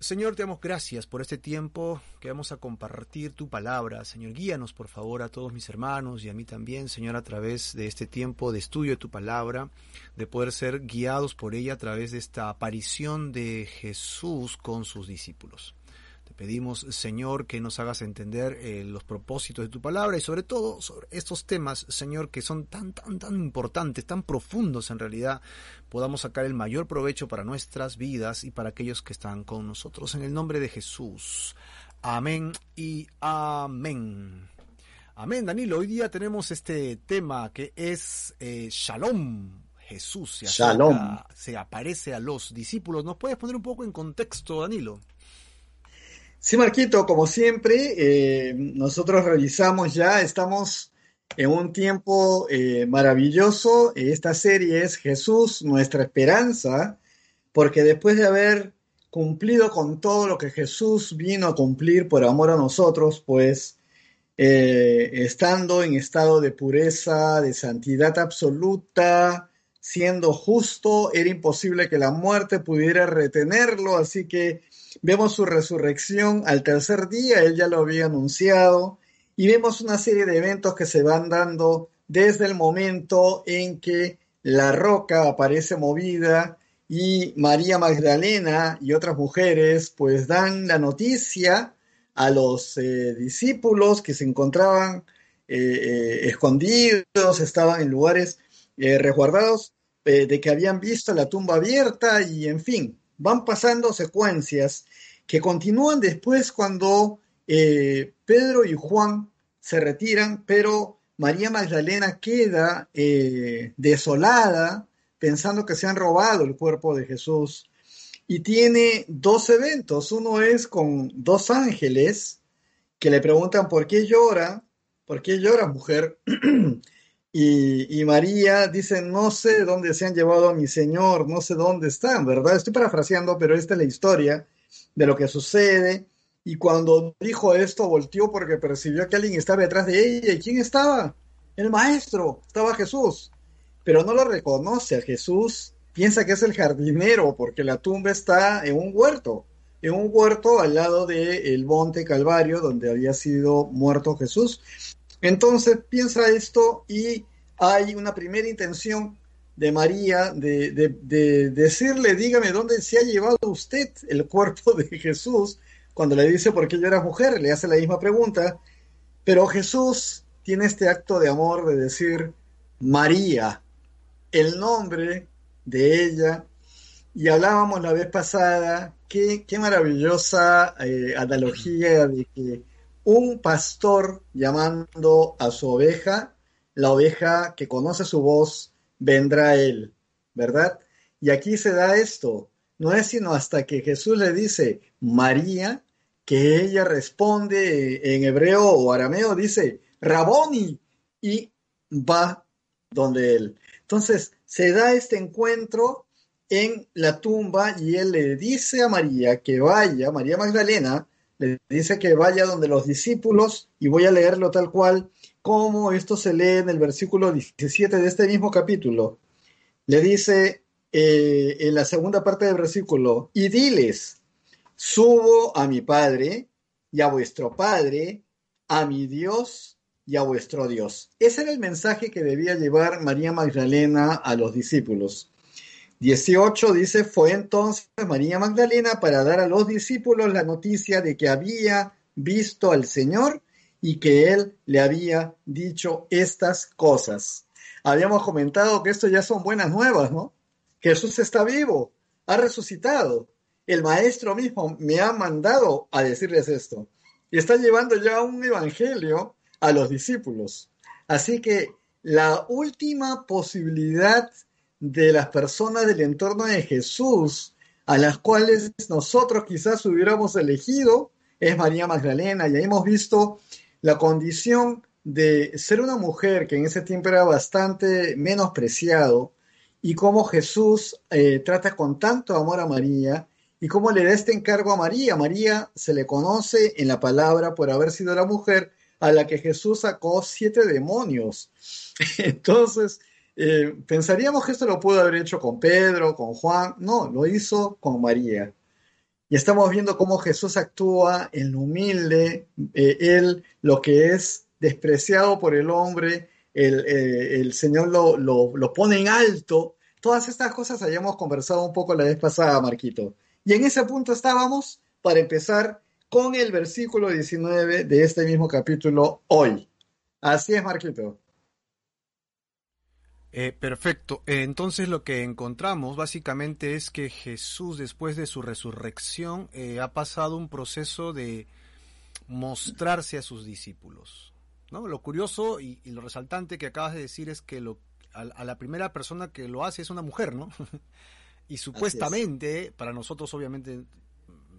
Señor, te damos gracias por este tiempo que vamos a compartir tu palabra. Señor, guíanos por favor a todos mis hermanos y a mí también, Señor, a través de este tiempo de estudio de tu palabra, de poder ser guiados por ella a través de esta aparición de Jesús con sus discípulos. Pedimos, Señor, que nos hagas entender eh, los propósitos de tu palabra y sobre todo sobre estos temas, Señor, que son tan, tan, tan importantes, tan profundos en realidad, podamos sacar el mayor provecho para nuestras vidas y para aquellos que están con nosotros. En el nombre de Jesús. Amén y amén. Amén, Danilo. Hoy día tenemos este tema que es eh, Shalom. Jesús se, se aparece a los discípulos. ¿Nos puedes poner un poco en contexto, Danilo? Sí, Marquito, como siempre, eh, nosotros realizamos ya, estamos en un tiempo eh, maravilloso. Esta serie es Jesús, nuestra esperanza, porque después de haber cumplido con todo lo que Jesús vino a cumplir por amor a nosotros, pues eh, estando en estado de pureza, de santidad absoluta, siendo justo, era imposible que la muerte pudiera retenerlo, así que Vemos su resurrección al tercer día, él ya lo había anunciado, y vemos una serie de eventos que se van dando desde el momento en que la roca aparece movida y María Magdalena y otras mujeres pues dan la noticia a los eh, discípulos que se encontraban eh, eh, escondidos, estaban en lugares resguardados, de que habían visto la tumba abierta y en fin, van pasando secuencias que continúan después cuando eh, Pedro y Juan se retiran, pero María Magdalena queda eh, desolada pensando que se han robado el cuerpo de Jesús y tiene dos eventos. Uno es con dos ángeles que le preguntan por qué llora, por qué llora mujer. Y, María dice, no sé dónde se han llevado a mi Señor, no sé dónde están, ¿verdad? Estoy parafraseando, pero esta es la historia de lo que sucede. Y cuando dijo esto, volteó porque percibió que alguien estaba detrás de ella. ¿Y quién estaba? El maestro, estaba Jesús. Pero no lo reconoce a Jesús, piensa que es el jardinero porque la tumba está en un huerto, en un huerto al lado del monte Calvario donde había sido muerto Jesús. Entonces piensa esto y hay una primera intención de María de, decirle, dígame dónde se ha llevado usted el cuerpo de Jesús. Cuando le dice por qué yo era mujer, le hace la misma pregunta. Pero Jesús tiene este acto de amor de decir María, el nombre de ella. Y hablábamos la vez pasada, qué, qué maravillosa eh, analogía de que un pastor llamando a su oveja, la oveja que conoce su voz, vendrá a él, ¿verdad? Y aquí se da esto, no es sino hasta que Jesús le dice María, que ella responde en hebreo o arameo, dice Raboni, y va donde él. Entonces, se da este encuentro en la tumba y él le dice a María que vaya, María Magdalena, le dice que vaya donde los discípulos, y voy a leerlo tal cual, como esto se lee en el versículo 17 de este mismo capítulo. Le dice eh, en la segunda parte del versículo, y diles, subo a mi Padre y a vuestro Padre, a mi Dios y a vuestro Dios. Ese era el mensaje que debía llevar María Magdalena a los discípulos. 18 dice, fue entonces María Magdalena para dar a los discípulos la noticia de que había visto al Señor y que Él le había dicho estas cosas. Habíamos comentado que esto ya son buenas nuevas, ¿no? Jesús está vivo, ha resucitado. El Maestro mismo me ha mandado a decirles esto. Y está llevando ya un evangelio a los discípulos. Así que la última posibilidad de las personas del entorno de Jesús a las cuales nosotros quizás hubiéramos elegido es María Magdalena. Y hemos visto la condición de ser una mujer que en ese tiempo era bastante menospreciado y cómo Jesús eh, trata con tanto amor a María y cómo le da este encargo a María. María se le conoce en la palabra por haber sido la mujer a la que Jesús sacó siete demonios. Entonces, eh, pensaríamos que esto lo pudo haber hecho con Pedro, con Juan, no, lo hizo con María. y estamos viendo cómo Jesús actúa en lo humilde, eh, él lo que es despreciado por el hombre, el, eh, Señor lo, lo, lo, pone en alto. Todas estas cosas habíamos conversado un poco la vez pasada, Marquito. Y en ese punto estábamos para empezar con el versículo 19 de este mismo capítulo hoy. Así es, Marquito. Eh, perfecto. Eh, entonces lo que encontramos básicamente es que Jesús después de su resurrección eh, ha pasado un proceso de mostrarse a sus discípulos. ¿no? Lo curioso y, y, lo resaltante que acabas de decir es que lo, a, a, la primera persona que lo hace es una mujer, ¿no? y supuestamente, para nosotros obviamente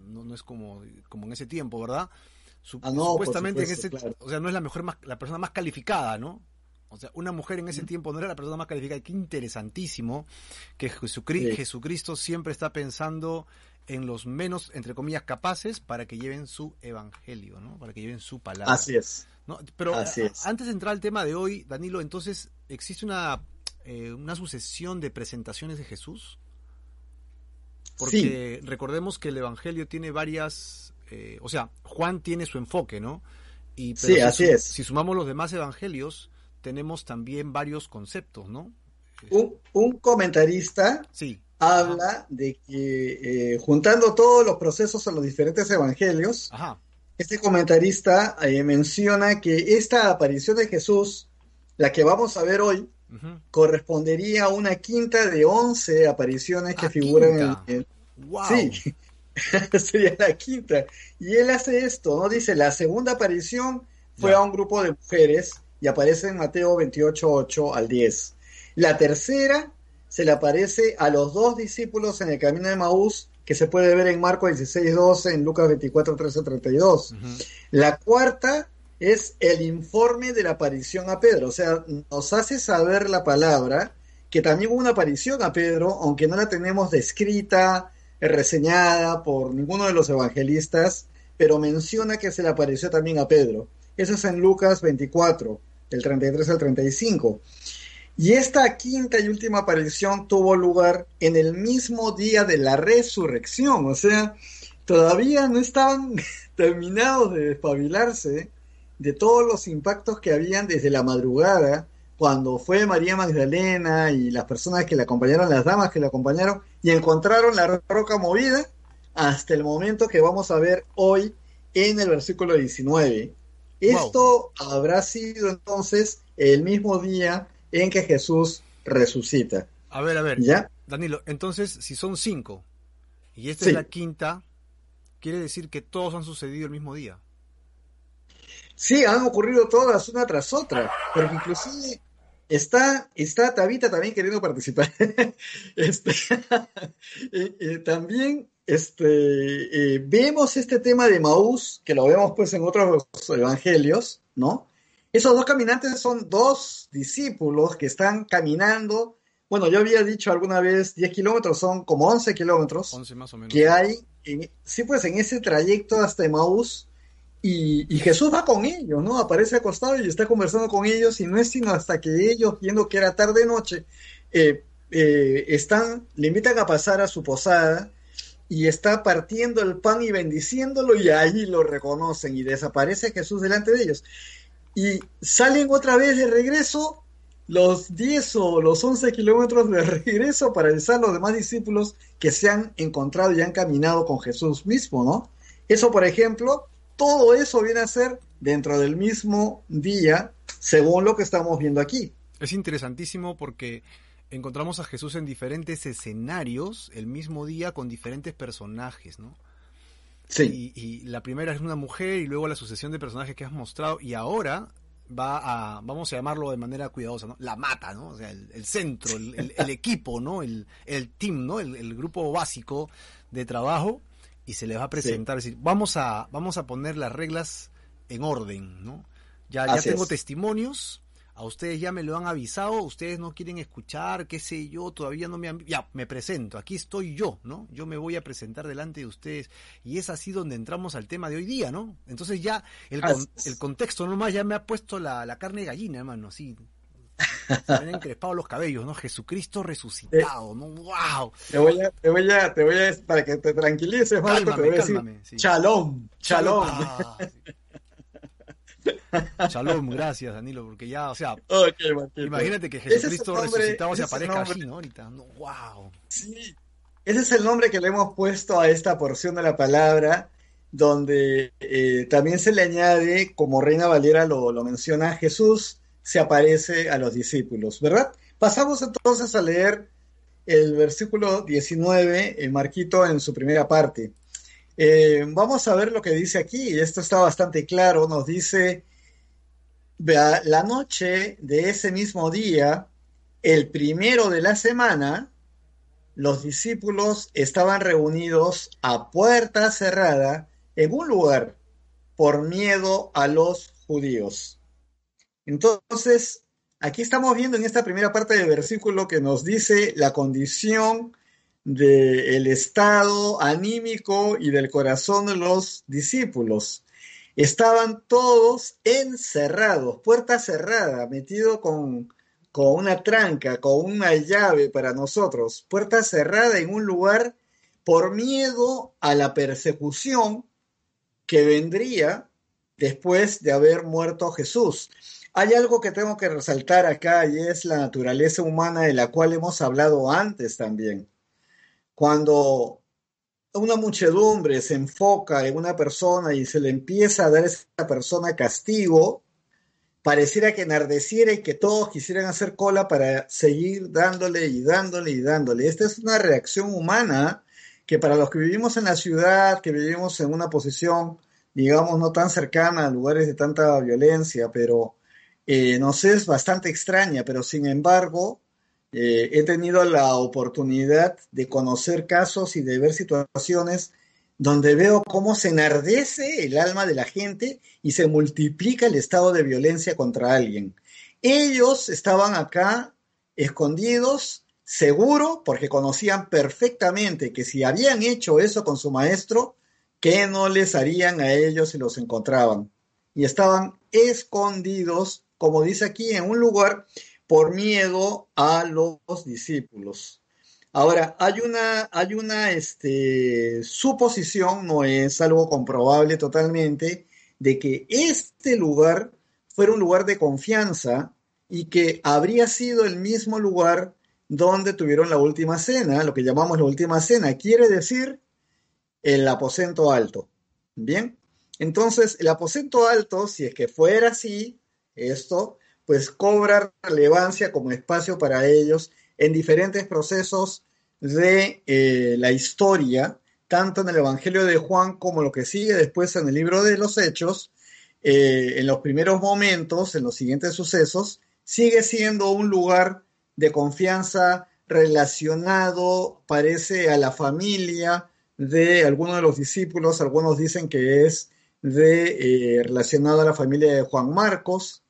no, no, es como, como en ese tiempo, ¿verdad? Ah, no, supuestamente supuesto, en ese, claro. o sea, no es la mejor, más, la persona más calificada, ¿no? O sea, una mujer en ese tiempo no era la persona más calificada. Qué interesantísimo que Jesucristo, sí. Jesucristo siempre está pensando en los menos, entre comillas, capaces para que lleven su evangelio, ¿no? Para que lleven su palabra. Así es. ¿no? Pero Así es. antes de entrar al tema de hoy, Danilo, entonces, ¿existe una, eh, una sucesión de presentaciones de Jesús? Porque sí. recordemos que el evangelio tiene varias, eh, o sea, Juan tiene su enfoque, ¿no? Y, sí, si, así es. Si sumamos los demás evangelios, tenemos también varios conceptos, ¿no? Un, un comentarista sí. habla Ajá. de que eh, juntando todos los procesos en los diferentes evangelios, Ajá. este comentarista eh, menciona que esta aparición de Jesús, la que vamos a ver hoy, uh -huh. correspondería a una quinta de once apariciones que ah, figuran quinta. en, en... Wow. Sí, sería la quinta. Y él hace esto, ¿no? Dice, la segunda aparición fue yeah. a un grupo de mujeres y aparece en Mateo 28, 8 al 10. La tercera se le aparece a los dos discípulos en el camino de Maús, que se puede ver en Marcos 16, 12, en Lucas 24, 13, 32. Uh -huh. La cuarta es el informe de la aparición a Pedro, o sea, nos hace saber la palabra que también hubo una aparición a Pedro, aunque no la tenemos descrita, reseñada por ninguno de los evangelistas, pero menciona que se le apareció también a Pedro. Eso es en Lucas 24, del 33 al 35. Y esta quinta y última aparición tuvo lugar en el mismo día de la resurrección, o sea, todavía no estaban terminados de despabilarse de todos los impactos que habían desde la madrugada, cuando fue María Magdalena y las personas que le acompañaron, las damas que le acompañaron, y encontraron la roca movida hasta el momento que vamos a ver hoy en el versículo 19. Esto wow. habrá sido entonces el mismo día en que Jesús resucita. A ver, a ver. ¿Ya? Danilo, entonces, si son cinco y esta sí. es la quinta, quiere decir que todos han sucedido el mismo día. Sí, han ocurrido todas una tras otra, porque inclusive está, está Tabita también queriendo participar. este, eh, eh, también este, eh, vemos este tema de Maús, que lo vemos pues en otros evangelios, ¿no? Esos dos caminantes son dos discípulos que están caminando. Bueno, yo había dicho alguna vez 10 kilómetros, son como 11 kilómetros 11 más o menos. que hay, en, sí, pues en ese trayecto hasta Maús. Y, y, Jesús va con ellos, ¿no? Aparece acostado y está conversando con ellos y no es sino hasta que ellos, viendo que era tarde noche, eh, eh, están, le invitan a pasar a su posada y está partiendo el pan y bendiciéndolo y ahí lo reconocen y desaparece Jesús delante de ellos. Y salen otra vez de regreso los 10 o los 11 kilómetros de regreso para avisar a los demás discípulos que se han encontrado y han caminado con Jesús mismo, ¿no? Eso, por ejemplo, todo eso viene a ser dentro del mismo día, según lo que estamos viendo aquí. Es interesantísimo porque encontramos a Jesús en diferentes escenarios el mismo día con diferentes personajes, ¿no? Sí. Y, y, la primera es una mujer y luego la sucesión de personajes que has mostrado y ahora va a, vamos a llamarlo de manera cuidadosa, ¿no? La mata, ¿no? O sea, el, el centro, el, el, el, equipo, ¿no? El, el team, ¿no? El, grupo básico de trabajo y se les va a presentar, sí. es decir, vamos a, vamos a poner las reglas en orden, ¿no? Ya, ya tengo es. testimonios, a ustedes ya me lo han avisado, ustedes no quieren escuchar, qué sé yo, todavía no me han... Ya, me presento, aquí estoy yo, ¿no? Yo me voy a presentar delante de ustedes y es así donde entramos al tema de hoy día, ¿no? Entonces ya el, con, el contexto nomás ya me ha puesto la, la carne de gallina, hermano, así. Se me han encrespado los cabellos, ¿no? Jesucristo resucitado, ¿no? ¡Wow! Te voy a, te voy a, te voy a, para que te tranquilices, Marco, te voy a decir, sí. shalom, shalom. Shalom, gracias Danilo, porque ya, o sea, okay, imagínate que Jesucristo nombre, resucitado se aparezca así, ¿no? Ahorita, no, wow. Sí, ese es el nombre que le hemos puesto a esta porción de la palabra, donde eh, también se le añade, como Reina Valera lo, lo menciona, Jesús se aparece a los discípulos, ¿verdad? Pasamos entonces a leer el versículo 19, el Marquito en su primera parte. Eh, vamos a ver lo que dice aquí, esto está bastante claro, nos dice, la noche de ese mismo día, el primero de la semana, los discípulos estaban reunidos a puerta cerrada en un lugar por miedo a los judíos. Entonces, aquí estamos viendo en esta primera parte del versículo que nos dice la condición del estado anímico y del corazón de los discípulos. Estaban todos encerrados, puerta cerrada, metido con, con una tranca, con una llave para nosotros, puerta cerrada en un lugar por miedo a la persecución que vendría después de haber muerto Jesús. Hay algo que tengo que resaltar acá y es la naturaleza humana de la cual hemos hablado antes también. Cuando una muchedumbre se enfoca en una persona y se le empieza a dar a esa persona castigo, pareciera que enardeciera y que todos quisieran hacer cola para seguir dándole y dándole y dándole. Esta es una reacción humana que para los que vivimos en la ciudad, que vivimos en una posición, digamos, no tan cercana a lugares de tanta violencia, pero eh, nos es bastante extraña, pero sin embargo, eh, he tenido la oportunidad de conocer casos y de ver situaciones donde veo cómo se enardece el alma de la gente y se multiplica el estado de violencia contra alguien. Ellos estaban acá escondidos, seguro, porque conocían perfectamente que si habían hecho eso con su maestro, ¿qué no les harían a ellos si los encontraban? Y estaban escondidos, como dice aquí, en un lugar por miedo a los discípulos. Ahora, hay una, hay una este, suposición, no es algo comprobable totalmente, de que este lugar fuera un lugar de confianza y que habría sido el mismo lugar donde tuvieron la última cena, lo que llamamos la última cena, quiere decir el aposento alto. Bien, entonces el aposento alto, si es que fuera así, esto, pues cobra relevancia como espacio para ellos en diferentes procesos de eh, la historia, tanto en el Evangelio de Juan como lo que sigue después en el libro de los Hechos, eh, en los primeros momentos, en los siguientes sucesos, sigue siendo un lugar de confianza relacionado, parece, a la familia de algunos de los discípulos, algunos dicen que es de, eh, relacionado a la familia de Juan Marcos,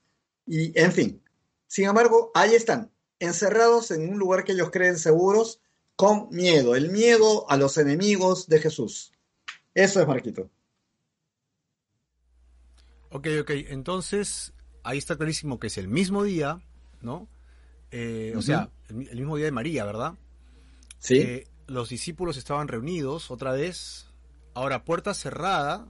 y en fin, sin embargo, ahí están, encerrados en un lugar que ellos creen seguros, con miedo, el miedo a los enemigos de Jesús. Eso es Marquito. Ok, ok, entonces ahí está clarísimo que es el mismo día, ¿no? Eh, o sea, el, mismo día de María, ¿verdad? Sí. Eh, los discípulos estaban reunidos otra vez, ahora puerta cerrada,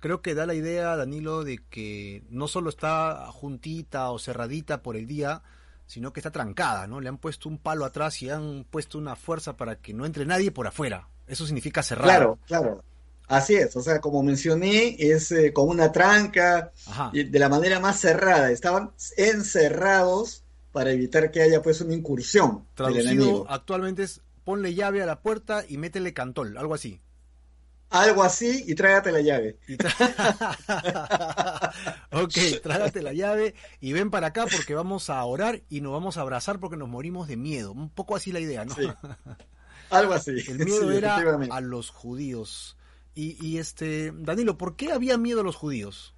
creo que da la idea, Danilo, de que no solo está juntita o cerradita por el día, sino que está trancada, ¿no? Le han puesto un palo atrás y han puesto una fuerza para que no entre nadie por afuera. Eso significa cerrar. Claro, claro. Así es, o sea, como mencioné, es eh, como una tranca, de la manera más cerrada. Estaban encerrados para evitar que haya pues una incursión Traducido del enemigo. actualmente es ponle llave a la puerta y métele cantol, algo así algo así y trágate la llave. ok, trágate la llave y ven para acá porque vamos a orar y nos vamos a abrazar porque nos morimos de miedo. Un poco así la idea, ¿no? Algo así. El miedo era a los judíos. Y, este, Danilo, ¿por qué había miedo a los judíos?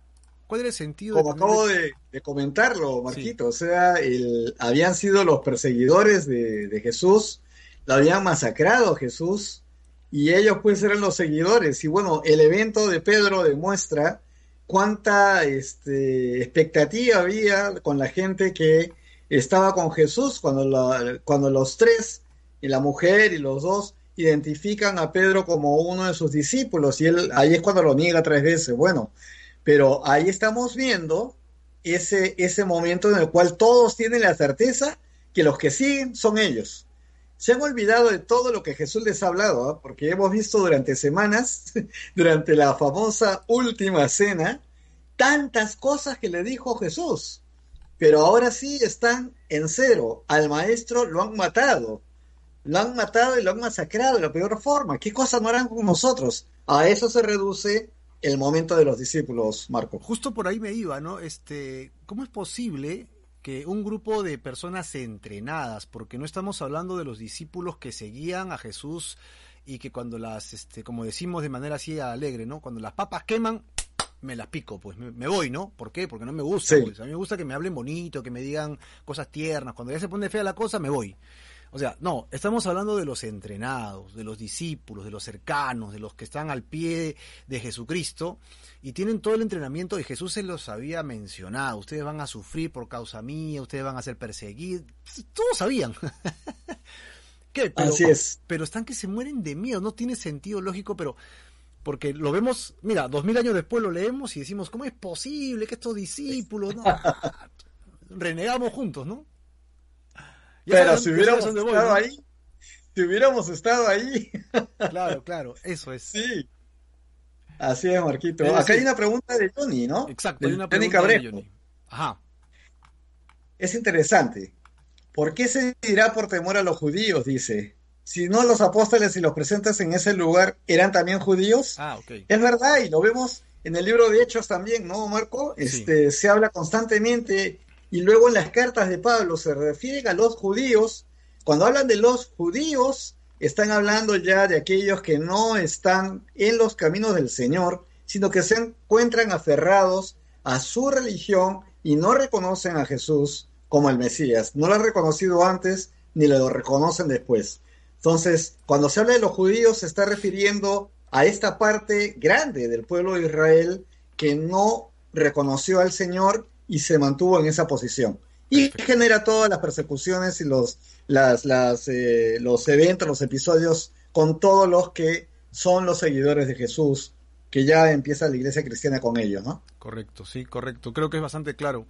¿Cuál era el sentido? Como acabo de, comentarlo, Marquito, o sea, el, habían sido los perseguidores de, de Jesús, lo habían masacrado Jesús, y ellos pues eran los seguidores. Y bueno, el evento de Pedro demuestra cuánta este, expectativa había con la gente que estaba con Jesús cuando, cuando los tres, y la mujer y los dos, identifican a Pedro como uno de sus discípulos y él ahí es cuando lo niega tres veces. Bueno, pero ahí estamos viendo ese, ese momento en el cual todos tienen la certeza que los que siguen son ellos. Se han olvidado de todo lo que Jesús les ha hablado, ¿ah? porque hemos visto durante semanas, durante la famosa última cena, tantas cosas que le dijo Jesús. Pero ahora sí están en cero. Al maestro lo han matado. Lo han matado y lo han masacrado de la peor forma. ¿Qué cosas no harán con nosotros? A eso se reduce el momento de los discípulos, Marco. Justo por ahí me iba, ¿no? Este, ¿cómo es posible que un grupo de personas entrenadas, porque no estamos hablando de los discípulos que seguían a Jesús y que cuando las, este, como decimos de manera así alegre, ¿no? Cuando las papas queman, me las pico, pues me, voy, ¿no? ¿Por qué? Porque no me gusta, pues. A mí me gusta que me hablen bonito, que me digan cosas tiernas. Cuando ya se pone fea la cosa, me voy. O sea, no, estamos hablando de los entrenados, de los discípulos, de los cercanos, de los que están al pie de Jesucristo y tienen todo el entrenamiento y Jesús se los había mencionado. Ustedes van a sufrir por causa mía, ustedes van a ser perseguidos. Todos sabían. ¿Qué? Pero, Así es. Pero están que se mueren de miedo, no tiene sentido lógico, pero porque lo vemos, mira, dos mil años después lo leemos y decimos, ¿cómo es posible que estos discípulos, no? renegamos juntos, ¿no? Pero si hubiéramos estado ahí, si hubiéramos estado ahí. claro, claro, eso es. Sí. Así es, Marquito. Acá hay una pregunta de Johnny, ¿no? Exacto, hay una pregunta de Johnny. Ajá. Es interesante. ¿Por qué se dirá por temor a los judíos? Dice. Si no, los apóstoles y los presentes en ese lugar eran también judíos. Ah, ok. Es verdad, y lo vemos en el libro de Hechos también, ¿no, Marco? Este, Se habla constantemente y luego en las cartas de Pablo se refieren a los judíos. Cuando hablan de los judíos, están hablando ya de aquellos que no están en los caminos del Señor, sino que se encuentran aferrados a su religión y no reconocen a Jesús como el Mesías. No lo han reconocido antes ni lo reconocen después. Entonces, cuando se habla de los judíos, se está refiriendo a esta parte grande del pueblo de Israel que no reconoció al Señor y se mantuvo en esa posición. Y genera todas las persecuciones y los, las, las, eh, los eventos, los episodios con todos los que son los seguidores de Jesús, que ya empieza la iglesia cristiana con ellos, ¿no? Correcto, sí, correcto. Creo que es bastante claro.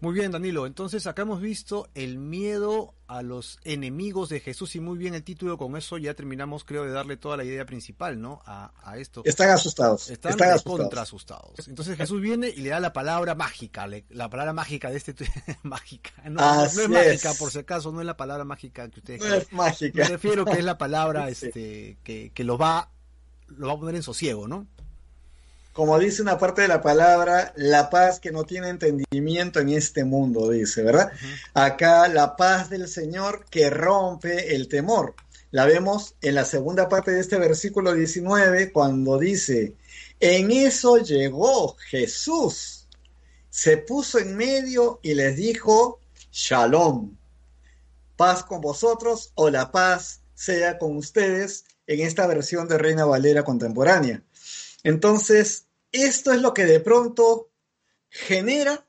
Muy bien, Danilo. Entonces acá hemos visto el miedo a los enemigos de Jesús y muy bien el título. Con eso ya terminamos, creo, de darle toda la idea principal, ¿no? A, esto. Están asustados. Están, Están contra asustados. Entonces Jesús viene y le da la palabra mágica, la palabra mágica de este mágica. No, es mágica, por si acaso, no es la palabra mágica que ustedes. No es mágica. Me refiero que es la palabra este, que, que lo va, lo va a poner en sosiego, ¿no? Como dice una parte de la palabra, la paz que no tiene entendimiento en este mundo, dice, ¿verdad? Acá la paz del Señor que rompe el temor. La vemos en la segunda parte de este versículo 19 cuando dice, en eso llegó Jesús, se puso en medio y les dijo, shalom, paz con vosotros o la paz sea con ustedes en esta versión de Reina Valera contemporánea. Entonces, esto es lo que de pronto genera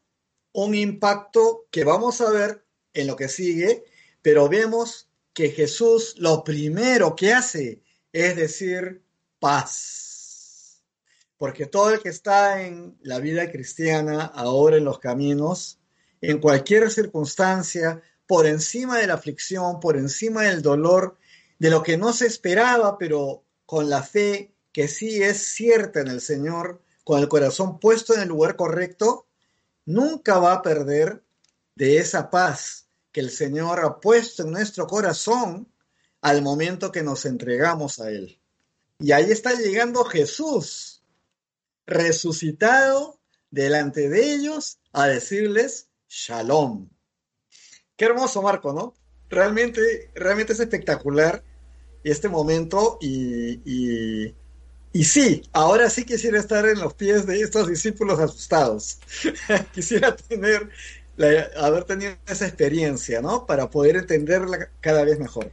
un impacto que vamos a ver en lo que sigue, pero vemos que Jesús lo primero que hace es decir paz. Porque todo el que está en la vida cristiana, ahora en los caminos, en cualquier circunstancia, por encima de la aflicción, por encima del dolor, de lo que no se esperaba, pero con la fe que sí es cierta en el Señor, con el corazón puesto en el lugar correcto, nunca va a perder de esa paz que el Señor ha puesto en nuestro corazón al momento que nos entregamos a Él. Y ahí está llegando Jesús, resucitado delante de ellos, a decirles shalom. Qué hermoso, Marco, ¿no? Realmente, realmente es espectacular este momento y, y sí, ahora sí quisiera estar en los pies de estos discípulos asustados. quisiera tener, haber tenido esa experiencia, ¿no? Para poder entenderla cada vez mejor.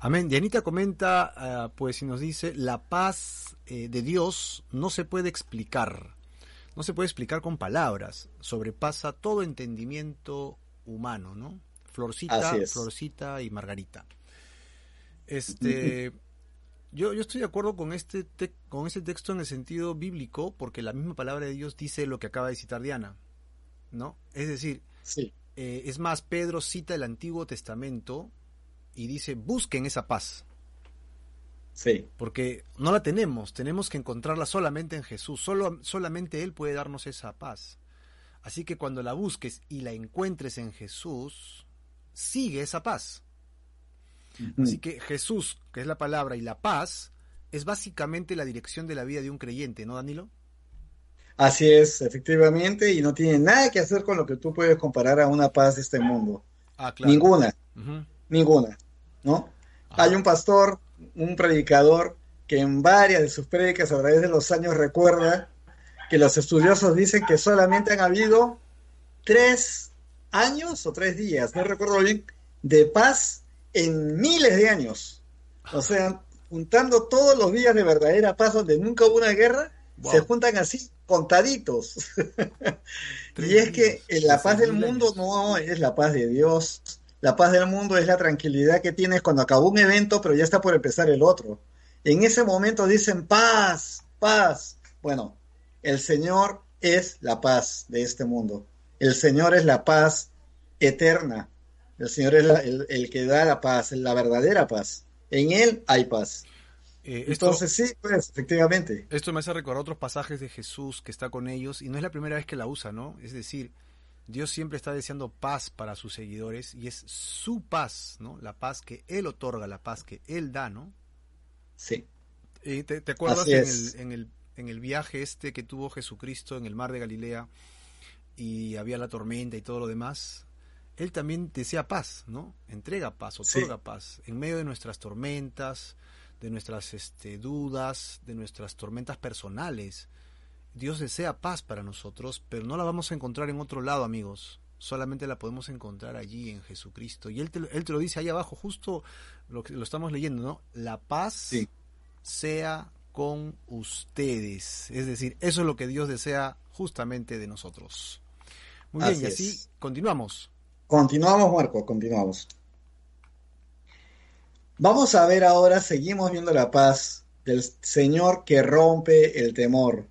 Amén. Dianita comenta, ah, pues, y nos dice, la paz eh, de Dios no se puede explicar, no se puede explicar con palabras, sobrepasa todo entendimiento humano, ¿no? Florcita, Florcita y Margarita. Este, yo, yo estoy de acuerdo con este, con este texto en el sentido bíblico, porque la misma palabra de Dios dice lo que acaba de citar Diana, ¿no? Es decir, eh, es más, Pedro cita el Antiguo Testamento y dice, busquen esa paz. Sí. Porque no la tenemos, tenemos que encontrarla solamente en Jesús, solo, solamente Él puede darnos esa paz. Así que cuando la busques y la encuentres en Jesús, sigue esa paz. Así que Jesús, que es la palabra, y la paz, es básicamente la dirección de la vida de un creyente, ¿no, Danilo? Así es, efectivamente, y no tiene nada que hacer con lo que tú puedes comparar a una paz de este mundo. Ah, claro. Ninguna, ninguna, ¿no? Hay un pastor, un predicador, que en varias de sus predicas a través de los años recuerda que los estudiosos dicen que solamente han habido tres años o tres días, no recuerdo bien, de paz en miles de años. O sea, juntando todos los días de verdadera paz donde nunca hubo una guerra, se juntan así contaditos. y es que la paz del mundo no es la paz de Dios. La paz del mundo es la tranquilidad que tienes cuando acabó un evento, pero ya está por empezar el otro. En ese momento dicen paz, paz. Bueno, el Señor es la paz de este mundo. El Señor es la paz eterna. El Señor es el, que da la paz, la verdadera paz. En Él hay paz. Eh, Entonces sí, pues efectivamente. Esto me hace recordar otros pasajes de Jesús que está con ellos y no es la primera vez que la usa, ¿no? Es decir, Dios siempre está deseando paz para sus seguidores y es su paz, ¿no? La paz que Él otorga, la paz que Él da, ¿no? Sí. Eh, te, acuerdas en el, en el, en el viaje este que tuvo Jesucristo en el mar de Galilea y había la tormenta y todo lo demás, él también desea paz, ¿no? Entrega paz, otorga paz en medio de nuestras tormentas, de nuestras este, dudas, de nuestras tormentas personales. Dios desea paz para nosotros, pero no la vamos a encontrar en otro lado, amigos. Solamente la podemos encontrar allí en Jesucristo. Y Él te, él te lo dice ahí abajo, justo lo que lo estamos leyendo, ¿no? La paz sea con ustedes. Es decir, eso es lo que Dios desea justamente de nosotros. Muy bien, y así continuamos. Continuamos, Marco, continuamos. Vamos a ver ahora, seguimos viendo la paz del Señor que rompe el temor.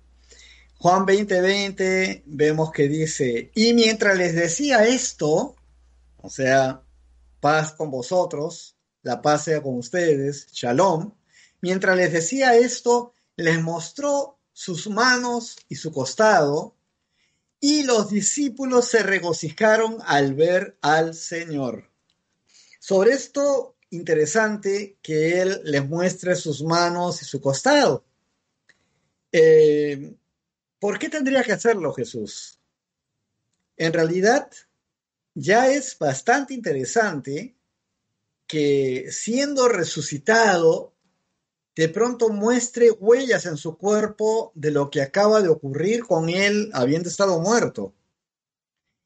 Juan 20:20 vemos que dice, y mientras les decía esto, o sea, paz con vosotros, la paz sea con ustedes, shalom, Mientras les decía esto, les mostró sus manos y su costado, y los discípulos se regocijaron al ver al Señor. Sobre esto, interesante que Él les muestre sus manos y su costado. Eh, ¿Por qué tendría que hacerlo Jesús? En realidad, ya es bastante interesante que siendo resucitado, de pronto muestre huellas en su cuerpo de lo que acaba de ocurrir con él habiendo estado muerto.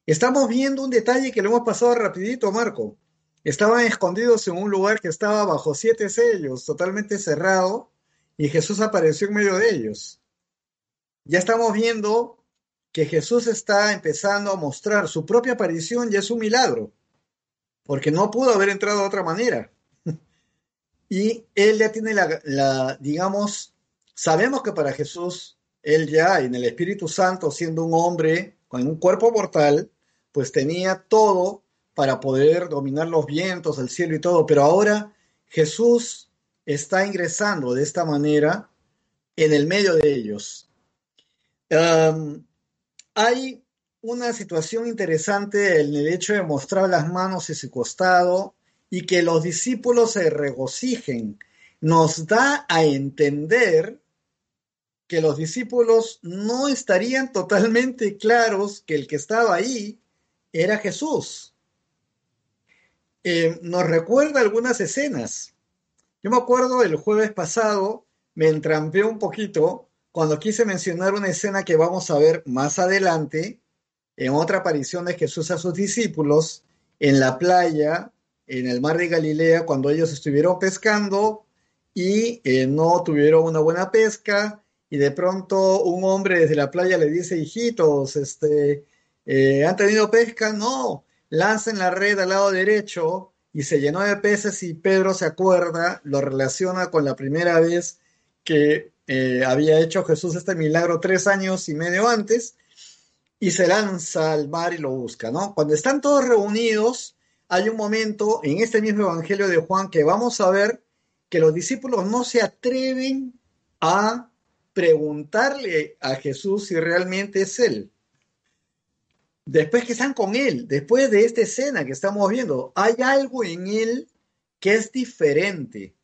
Estamos viendo un detalle que lo hemos pasado rapidito, Marco. Estaban escondidos en un lugar que estaba bajo siete sellos, totalmente cerrado, y Jesús apareció en medio de ellos. Ya estamos viendo que Jesús está empezando a mostrar su propia aparición y es un milagro, porque no pudo haber entrado de otra manera. Y él ya tiene la, digamos, sabemos que para Jesús, él ya en el Espíritu Santo, siendo un hombre con un cuerpo mortal, pues tenía todo para poder dominar los vientos, el cielo y todo, pero ahora Jesús está ingresando de esta manera en el medio de ellos. hay una situación interesante en el hecho de mostrar las manos y su costado y que los discípulos se regocijen, nos da a entender que los discípulos no estarían totalmente claros que el que estaba ahí era Jesús. Eh, nos recuerda algunas escenas. Yo me acuerdo el jueves pasado, me entrampé un poquito cuando quise mencionar una escena que vamos a ver más adelante, en otra aparición de Jesús a sus discípulos, en la playa en el mar de Galilea cuando ellos estuvieron pescando y eh, no tuvieron una buena pesca y de pronto un hombre desde la playa le dice, hijitos, este, eh, ¿han tenido pesca? No, lanza la red al lado derecho y se llenó de peces y Pedro se acuerda, lo relaciona con la primera vez que eh, había hecho Jesús este milagro tres años y medio antes y se lanza al mar y lo busca, ¿no? Cuando están todos reunidos, hay un momento en este mismo Evangelio de Juan que vamos a ver que los discípulos no se atreven a preguntarle a Jesús si realmente es Él. Después que están con Él, después de esta escena que estamos viendo, hay algo en Él que es diferente.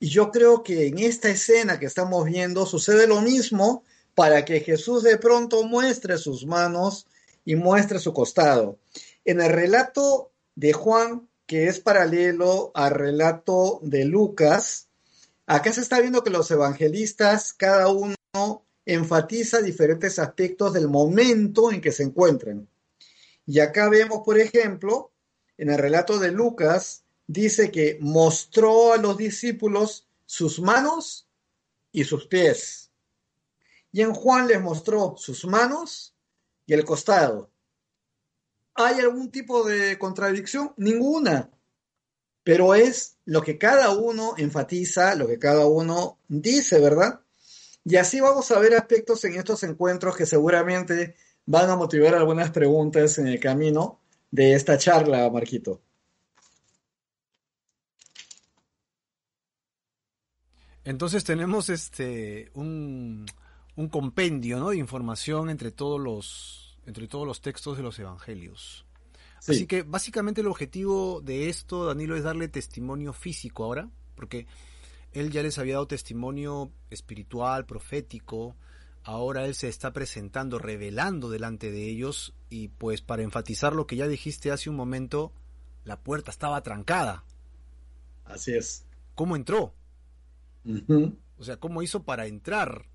Y yo creo que en esta escena que estamos viendo sucede lo mismo para que Jesús de pronto muestre sus manos y muestre su costado. En el relato de Juan, que es paralelo al relato de Lucas, acá se está viendo que los evangelistas, cada uno enfatiza diferentes aspectos del momento en que se encuentran. Y acá vemos, por ejemplo, en el relato de Lucas, dice que mostró a los discípulos sus manos y sus pies. Y en Juan les mostró sus manos y el costado. ¿Hay algún tipo de contradicción? Ninguna. Pero es lo que cada uno enfatiza, lo que cada uno dice, ¿verdad? Y así vamos a ver aspectos en estos encuentros que seguramente van a motivar algunas preguntas en el camino de esta charla, Marquito. Entonces tenemos este un, compendio ¿no? de información entre todos los, entre todos los textos de los evangelios. Así que básicamente el objetivo de esto, Danilo, es darle testimonio físico ahora, porque él ya les había dado testimonio espiritual, profético, ahora él se está presentando, revelando delante de ellos, y pues para enfatizar lo que ya dijiste hace un momento, la puerta estaba trancada. Así es. ¿Cómo entró? O sea, ¿cómo hizo para entrar?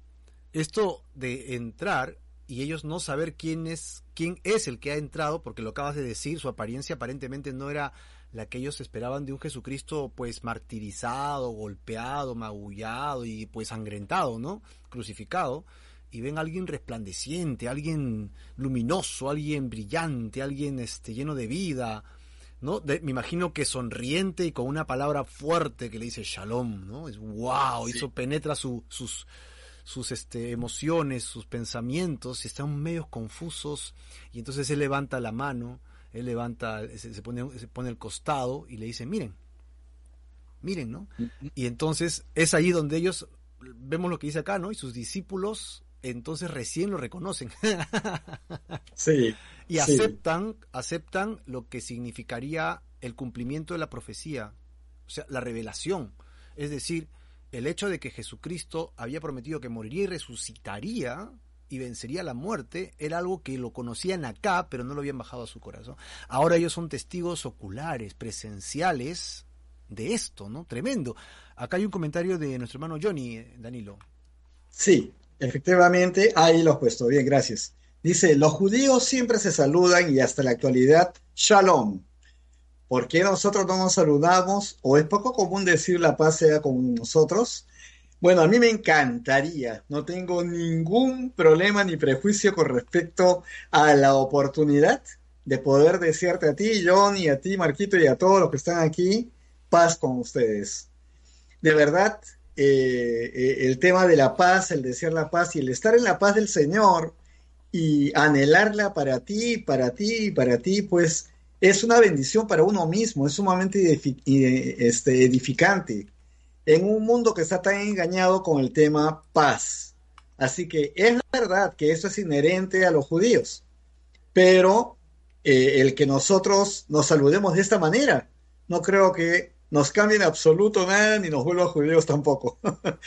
esto de entrar y ellos no saber quién es quién es el que ha entrado, porque lo acabas de decir, su apariencia aparentemente no era la que ellos esperaban de un Jesucristo pues martirizado, golpeado, magullado y pues sangrentado, ¿no? Crucificado y ven a alguien resplandeciente, alguien luminoso, alguien brillante, alguien este lleno de vida, ¿no? me imagino que sonriente y con una palabra fuerte que le dice Shalom, ¿no? Es wow, eso penetra su, sus sus este, emociones, sus pensamientos, y están medio confusos, y entonces él levanta la mano, él levanta, se, pone, se pone el costado y le dice, miren, miren, ¿no? Y entonces es ahí donde ellos, vemos lo que dice acá, ¿no? Y sus discípulos entonces recién lo reconocen. sí. Y aceptan, aceptan lo que significaría el cumplimiento de la profecía, o sea, la revelación. Es decir, el hecho de que Jesucristo había prometido que moriría y resucitaría y vencería la muerte era algo que lo conocían acá, pero no lo habían bajado a su corazón. Ahora ellos son testigos oculares, presenciales de esto, ¿no? Tremendo. Acá hay un comentario de nuestro hermano Johnny, eh, Danilo. Sí, efectivamente, ahí lo he puesto. Bien, gracias. Dice, los judíos siempre se saludan y hasta la actualidad, shalom, ¿Por qué nosotros no nos saludamos? ¿O es poco común decir la paz sea con nosotros? Bueno, a mí me encantaría, no tengo ningún problema ni prejuicio con respecto a la oportunidad de poder decirte a ti, John, y a ti, Marquito, y a todos los que están aquí, paz con ustedes. De verdad, eh, eh, el tema de la paz, el desear la paz y el estar en la paz del Señor y anhelarla para ti, para ti, para ti, pues es una bendición para uno mismo, es sumamente este, edificante en un mundo que está tan engañado con el tema paz. Así que es verdad que eso es inherente a los judíos, pero eh, el que nosotros nos saludemos de esta manera, no creo que nos cambie en absoluto nada ni nos vuelva judíos tampoco.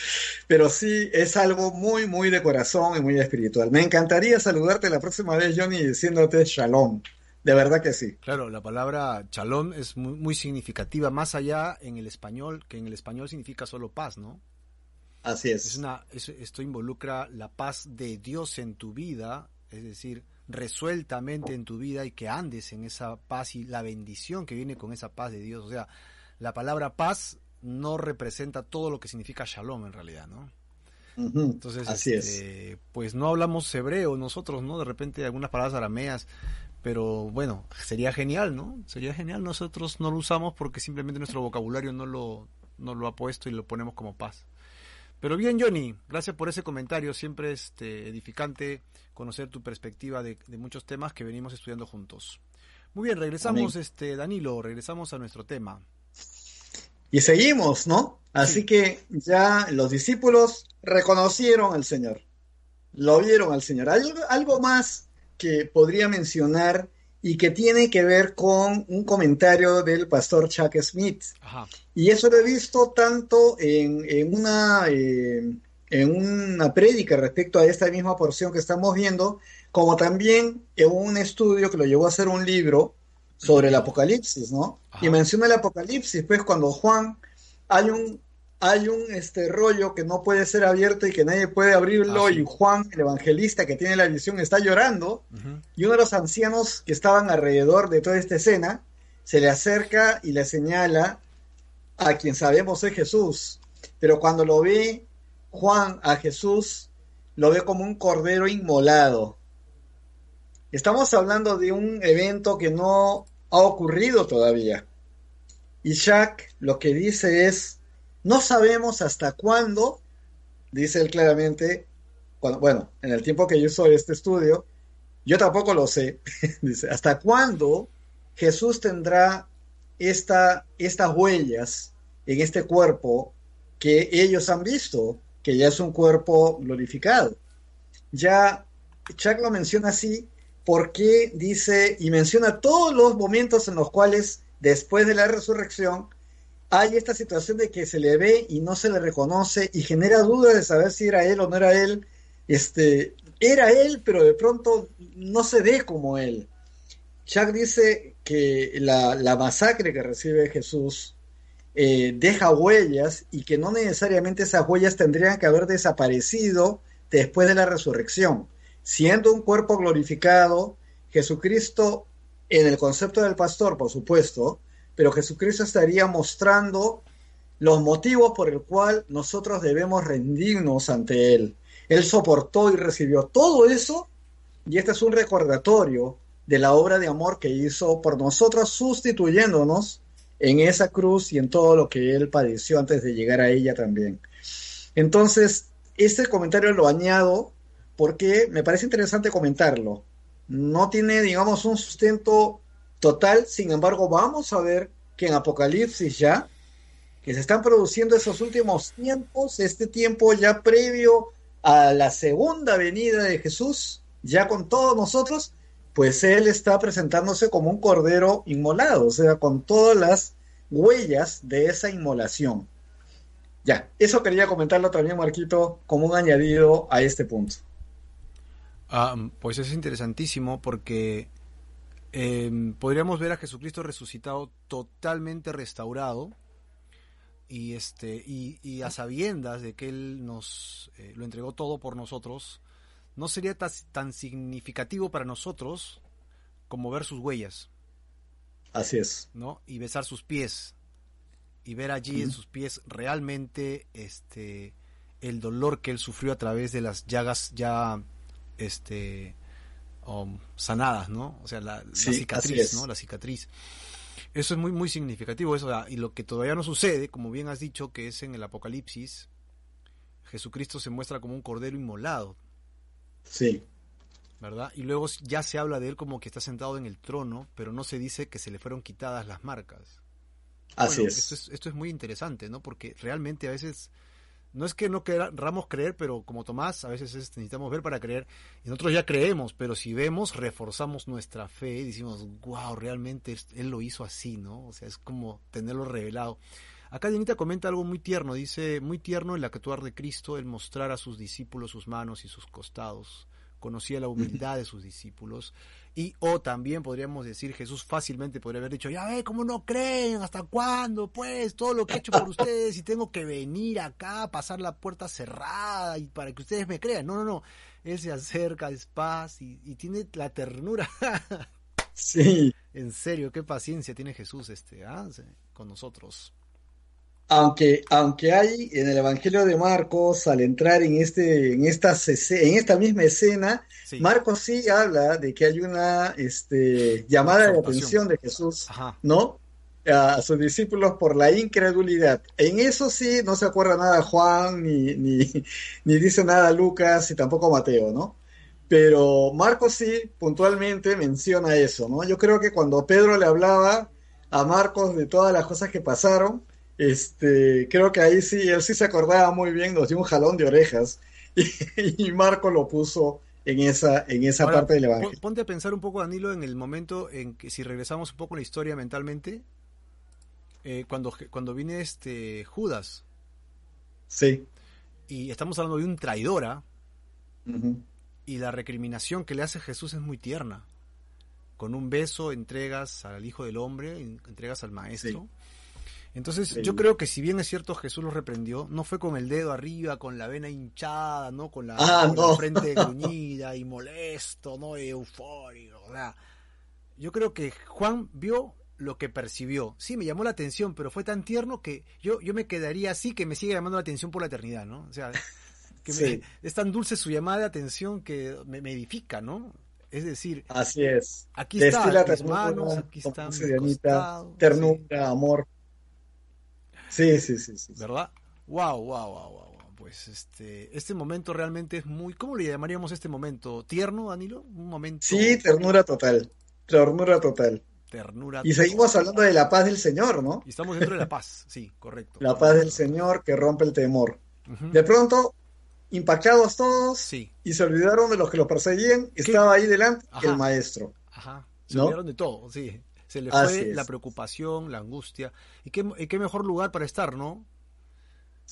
Pero sí es algo muy, muy de corazón y muy espiritual. Me encantaría saludarte la próxima vez, Johnny, diciéndote shalom. De verdad que sí. Claro, la palabra chalón es muy, significativa, más allá en el español, que en el español significa solo paz, ¿no? Así es. es una, esto involucra la paz de Dios en tu vida, es decir, resueltamente en tu vida y que andes en esa paz y la bendición que viene con esa paz de Dios. O sea, la palabra paz no representa todo lo que significa shalom en realidad, ¿no? Entonces, Así este, pues no hablamos hebreo nosotros, ¿no? De repente algunas palabras arameas pero bueno, sería genial, ¿no? Sería genial. Nosotros no lo usamos porque simplemente nuestro vocabulario no lo, no lo ha puesto y lo ponemos como paz. Pero bien, Johnny, gracias por ese comentario. Siempre es este, edificante conocer tu perspectiva de, muchos temas que venimos estudiando juntos. Muy bien, regresamos, este Danilo, regresamos a nuestro tema. Y seguimos, ¿no? Así que ya los discípulos reconocieron al Señor, lo vieron al Señor. Algo, algo más que podría mencionar y que tiene que ver con un comentario del pastor Chuck Smith. Y eso lo he visto tanto en, una, eh, en una prédica respecto a esta misma porción que estamos viendo, como también en un estudio que lo llevó a hacer un libro sobre el Apocalipsis, ¿no? Y menciona el Apocalipsis, pues cuando Juan hay un hay un este rollo que no puede ser abierto y que nadie puede abrirlo y Juan, el evangelista que tiene la visión, está llorando y uno de los ancianos que estaban alrededor de toda esta escena se le acerca y le señala a quien sabemos es Jesús, pero cuando lo ve Juan a Jesús, lo ve como un cordero inmolado. Estamos hablando de un evento que no ha ocurrido todavía. Y Jack lo que dice es, no sabemos hasta cuándo, dice él claramente, bueno, en el tiempo que yo soy este estudio, yo tampoco lo sé, dice, hasta cuándo Jesús tendrá esta, estas huellas en este cuerpo que ellos han visto, que ya es un cuerpo glorificado. Ya Chuck lo menciona así porque dice y menciona todos los momentos en los cuales después de la resurrección hay esta situación de que se le ve y no se le reconoce y genera dudas de saber si era él o no era él. Este, era él, pero de pronto no se ve como él. Chuck dice que la, masacre que recibe Jesús eh, deja huellas y que no necesariamente esas huellas tendrían que haber desaparecido después de la resurrección. Siendo un cuerpo glorificado, Jesucristo, en el concepto del pastor, por supuesto, pero Jesucristo estaría mostrando los motivos por el cual nosotros debemos rendirnos ante Él. Él soportó y recibió todo eso y este es un recordatorio de la obra de amor que hizo por nosotros sustituyéndonos en esa cruz y en todo lo que Él padeció antes de llegar a ella también. Entonces, este comentario lo añado porque me parece interesante comentarlo. No tiene, digamos, un sustento total. Sin embargo, vamos a ver que en Apocalipsis ya, que se están produciendo esos últimos tiempos, este tiempo ya previo a la segunda venida de Jesús, ya con todos nosotros, pues Él está presentándose como un cordero inmolado, o sea, con todas las huellas de esa inmolación. Ya, eso quería comentarlo también, Marquito, como un añadido a este punto. Ah, pues es interesantísimo porque Em, podríamos ver a Jesucristo resucitado totalmente restaurado y este y, a sabiendas de que él nos eh, lo entregó todo por nosotros no sería tan, significativo para nosotros como ver sus huellas. Así es. No y besar sus pies. Y ver allí en sus pies realmente este el dolor que él sufrió a través de las llagas ya este sanadas, ¿no? O sea, la, cicatriz, ¿no? La cicatriz. Eso es muy, muy significativo. Eso, y lo que todavía no sucede, como bien has dicho, que es en el Apocalipsis, Jesucristo se muestra como un cordero inmolado. Sí. ¿Verdad? Y luego ya se habla de él como que está sentado en el trono, pero no se dice que se le fueron quitadas las marcas. Así es. Esto, es. esto es muy interesante, ¿no? Porque realmente a veces no es que no queramos creer, pero como Tomás, a veces necesitamos ver para creer. Y nosotros ya creemos, pero si vemos, reforzamos nuestra fe y decimos, wow, realmente él lo hizo así, ¿no? O sea, es como tenerlo revelado. Acá Dianita comenta algo muy tierno, dice, muy tierno el actuar de Cristo, el mostrar a sus discípulos sus manos y sus costados. Conocía la humildad de sus discípulos y o también podríamos decir, Jesús fácilmente podría haber dicho, ya ve, ¿cómo no creen? ¿Hasta cuándo? Pues todo lo que he hecho por ustedes y tengo que venir acá, pasar la puerta cerrada y para que ustedes me crean. No, no, no. Él se acerca despacio y, y tiene la ternura. sí. En serio, qué paciencia tiene Jesús este, ¿ah? con nosotros. Aunque, aunque hay en el Evangelio de Marcos, al entrar en, este, en, esta, en esta misma escena, Marcos sí habla de que hay una este, llamada de atención de Jesús, ¿no? A, sus discípulos por la incredulidad. En eso sí no se acuerda nada Juan, ni, ni, ni dice nada Lucas, y tampoco Mateo, ¿no? Pero Marcos sí puntualmente menciona eso, ¿no? Yo creo que cuando Pedro le hablaba a Marcos de todas las cosas que pasaron, este, creo que ahí sí, él sí se acordaba muy bien, nos dio un jalón de orejas y, Marcos lo puso en esa, en esa parte del Evangelio. Ponte a pensar un poco, Danilo, en el momento en que, si regresamos un poco a la historia mentalmente, eh, cuando, cuando viene este Judas. Sí. Y estamos hablando de un traidora. ¿ah? Y la recriminación que le hace Jesús es muy tierna. Con un beso entregas al Hijo del Hombre, entregas al Maestro. Entonces, yo creo que si bien es cierto Jesús lo reprendió, no fue con el dedo arriba, con la vena hinchada, no con la, ah, frente gruñida y molesto, no eufórico. yo creo que Juan vio lo que percibió. Sí, me llamó la atención, pero fue tan tierno que yo, yo me quedaría así que me sigue llamando la atención por la eternidad, ¿no? O sea, que es tan dulce su llamada de atención que me, edifica, ¿no? Es decir, así es. Aquí está, mis manos, aquí están ternura, amor. Sí, sí, sí, sí. ¿Verdad? Wow, wow, wow, wow. Pues este, este momento realmente es muy, ¿cómo le llamaríamos este momento? ¿Tierno, Danilo? Un momento. Sí, ternura total. Ternura total. Ternura. Y seguimos hablando de la paz del Señor, ¿no? Y estamos dentro de la paz, sí, correcto. La paz del Señor que rompe el temor. De pronto impactados todos y se olvidaron de los que los perseguían. Estaba ahí delante el maestro. Ajá. Se olvidaron de todo, sí. Se le fue la preocupación, la angustia. ¿Y qué, qué, mejor lugar para estar, no?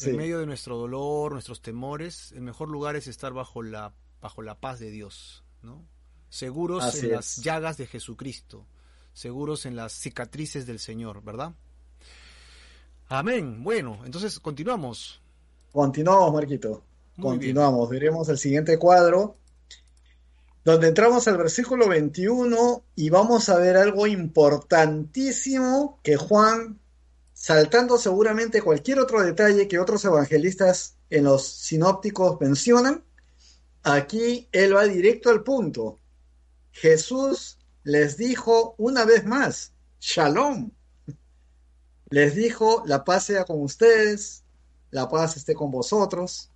En medio de nuestro dolor, nuestros temores, el mejor lugar es estar bajo la, bajo la paz de Dios, ¿no? Seguros en las llagas de Jesucristo, seguros en las cicatrices del Señor, ¿verdad? Amén. Bueno, entonces continuamos. Continuamos, Marquito. Continuamos, veremos el siguiente cuadro, donde entramos al versículo 21 y vamos a ver algo importantísimo que Juan, saltando seguramente cualquier otro detalle que otros evangelistas en los sinópticos mencionan, aquí él va directo al punto. Jesús les dijo una vez más, shalom. Les dijo, la paz sea con ustedes, la paz esté con vosotros.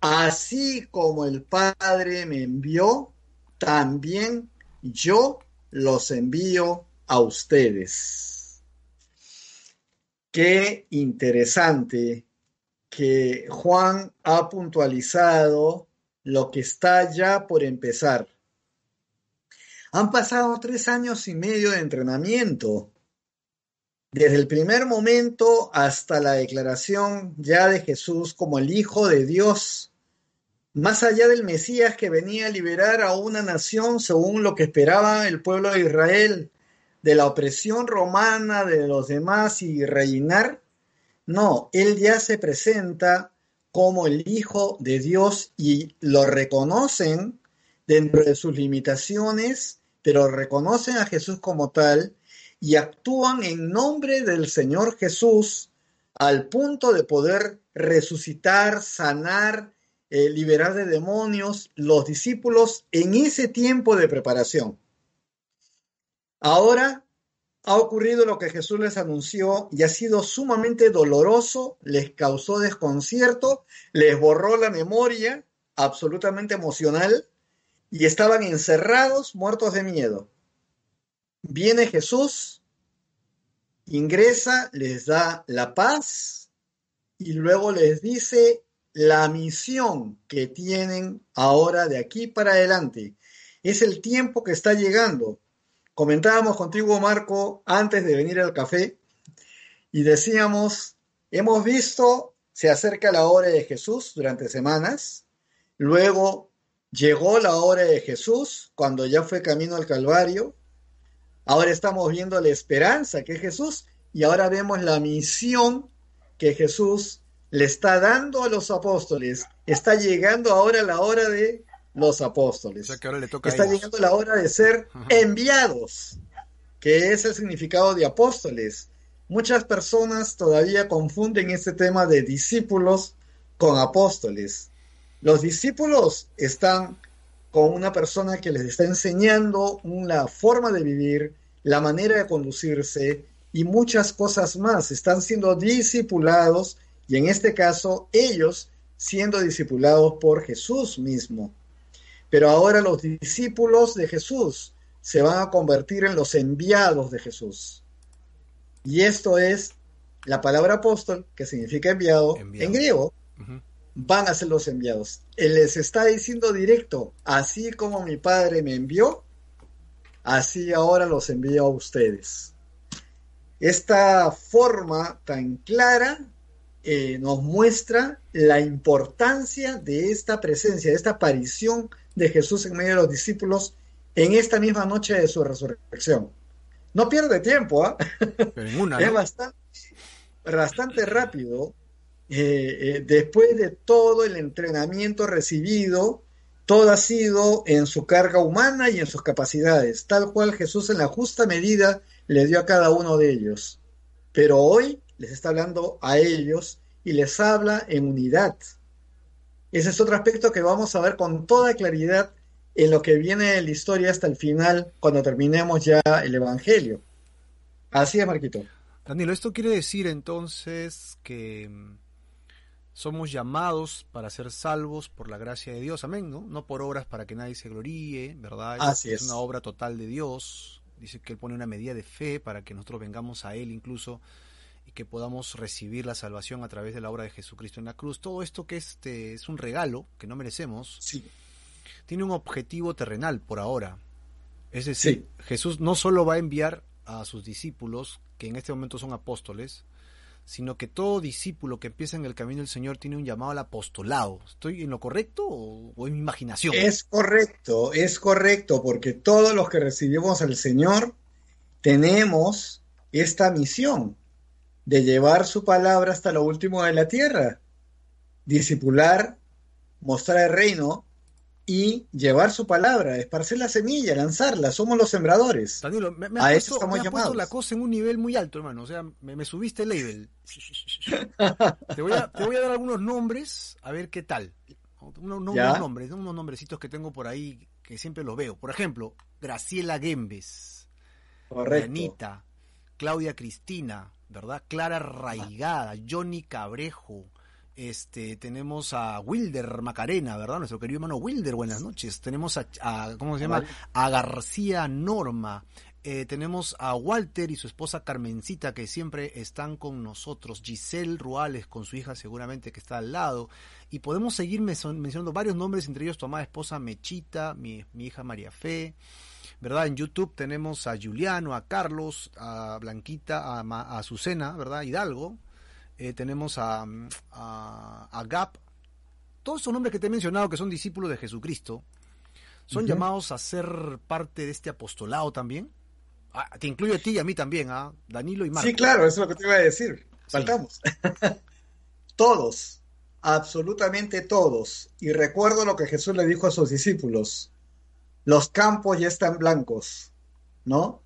Así como el Padre me envió, también yo los envío a ustedes. Qué interesante que Juan ha puntualizado lo que está ya por empezar. Han pasado tres años y medio de entrenamiento, desde el primer momento hasta la declaración ya de Jesús como el Hijo de Dios más allá del Mesías que venía a liberar a una nación según lo que esperaba el pueblo de Israel, de la opresión romana de los demás y reinar, no, él ya se presenta como el Hijo de Dios y lo reconocen dentro de sus limitaciones, pero reconocen a Jesús como tal y actúan en nombre del Señor Jesús al punto de poder resucitar, sanar, eh, liberar de demonios los discípulos en ese tiempo de preparación. Ahora ha ocurrido lo que Jesús les anunció y ha sido sumamente doloroso, les causó desconcierto, les borró la memoria, absolutamente emocional, y estaban encerrados, muertos de miedo. Viene Jesús, ingresa, les da la paz y luego les dice, la misión que tienen ahora de aquí para adelante. Es el tiempo que está llegando. Comentábamos contigo, Marco, antes de venir al café y decíamos, hemos visto, se acerca la hora de Jesús durante semanas, luego llegó la hora de Jesús cuando ya fue camino al Calvario, ahora estamos viendo la esperanza que es Jesús y ahora vemos la misión que Jesús le está dando a los apóstoles. Está llegando ahora la hora de los apóstoles. está llegando la hora de ser enviados, que es el significado de apóstoles. muchas personas todavía confunden este tema de discípulos con apóstoles. Los discípulos están con una persona que les está enseñando una forma de vivir, la manera de conducirse y muchas cosas más. Están siendo discipulados y en este caso ellos siendo discipulados por Jesús mismo. Pero ahora los discípulos de Jesús se van a convertir en los enviados de Jesús. Y esto es la palabra apóstol, que significa enviado, en griego, van a ser los enviados. Él les está diciendo directo, así como mi padre me envió, así ahora los envío a ustedes. Esta forma tan clara eh, nos muestra la importancia de esta presencia, de esta aparición de Jesús en medio de los discípulos en esta misma noche de su resurrección. No pierde tiempo, ¿ah? es bastante, bastante rápido. Eh, eh, después de todo el entrenamiento recibido, todo ha sido en su carga humana y en sus capacidades, tal cual Jesús en la justa medida le dio a cada uno de ellos. Pero hoy les está hablando a ellos y les habla en unidad. Ese es otro aspecto que vamos a ver con toda claridad en lo que viene de la historia hasta el final, cuando terminemos ya el Evangelio. Así es, Marquito. Danilo, esto quiere decir entonces que mm, somos llamados para ser salvos por la gracia de Dios, amén, ¿no? No por obras para que nadie se gloríe, ¿verdad? Así es. Es una obra total de Dios. Dice que Él pone una medida de fe para que nosotros vengamos a Él incluso que podamos recibir la salvación a través de la obra de Jesucristo en la cruz. Todo esto que este es un regalo que no merecemos, sí. tiene un objetivo terrenal por ahora. Es decir, Jesús no solo va a enviar a sus discípulos, que en este momento son apóstoles, sino que todo discípulo que empieza en el camino del Señor tiene un llamado al apostolado. ¿Estoy en lo correcto o, o, en mi imaginación? Es correcto, es correcto, porque todos los que recibimos al Señor tenemos esta misión de llevar su palabra hasta lo último de la tierra, discipular, mostrar el reino y llevar su palabra, esparcer la semilla, lanzarla, somos los sembradores. Danilo, me, me, a puesto, estamos me puesto la cosa en un nivel muy alto, hermano, o sea, me, me subiste el label. te, voy a, te voy a dar algunos nombres, a ver qué tal. Unos, unos nombres, unos nombrecitos que tengo por ahí que siempre los veo. Por ejemplo, Graciela Gembes, Anita, Claudia Cristina, ¿verdad? Clara Raigada, Johnny Cabrejo, este, tenemos a Wilder Macarena, ¿verdad? Nuestro querido hermano Wilder, buenas noches. Tenemos a, ¿cómo se llama? A García Norma. Eh, tenemos a Walter y su esposa Carmencita que siempre están con nosotros. Giselle Ruales con su hija seguramente que está al lado. Y podemos seguir mencionando varios nombres, entre ellos tu amada esposa Mechita, mi, mi hija María Fe. ¿Verdad? En YouTube tenemos a Juliano, a Carlos, a Blanquita, a, a Azucena, ¿verdad? Hidalgo. Eh, tenemos a, a, Gap. Todos esos nombres que te he mencionado que son discípulos de Jesucristo, son llamados a ser parte de este apostolado también. Ah, te incluye a ti y a mí también, a ¿ah? Danilo y Marco. Sí, claro, eso es lo que te iba a decir. Faltamos. todos, absolutamente todos. Y recuerdo lo que Jesús le dijo a sus discípulos los campos ya están blancos, ¿no?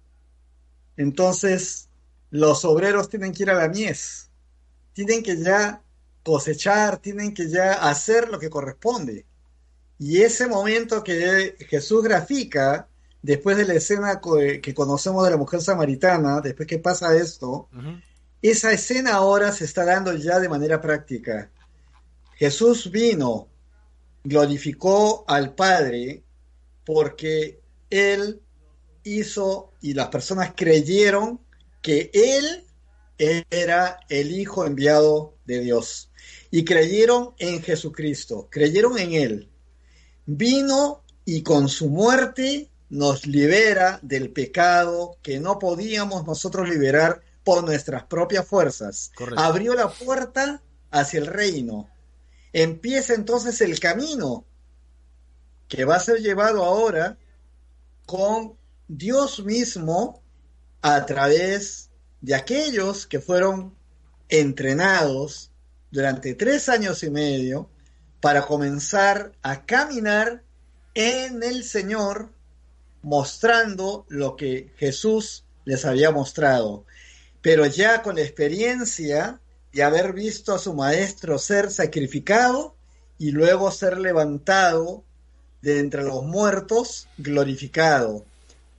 Entonces, los obreros tienen que ir a la mies, tienen que ya cosechar, tienen que ya hacer lo que corresponde. Y ese momento que Jesús grafica, después de la escena que conocemos de la mujer samaritana, después que pasa esto, esa escena ahora se está dando ya de manera práctica. Jesús vino, glorificó al Padre porque él hizo y las personas creyeron que él era el Hijo enviado de Dios y creyeron en Jesucristo, creyeron en él. Vino y con su muerte nos libera del pecado que no podíamos nosotros liberar por nuestras propias fuerzas. Abrió la puerta hacia el reino. Empieza entonces el camino que va a ser llevado ahora con Dios mismo a través de aquellos que fueron entrenados durante tres años y medio para comenzar a caminar en el Señor mostrando lo que Jesús les había mostrado. pero ya con la experiencia de haber visto a su maestro ser sacrificado y luego ser levantado de entre los muertos, glorificado.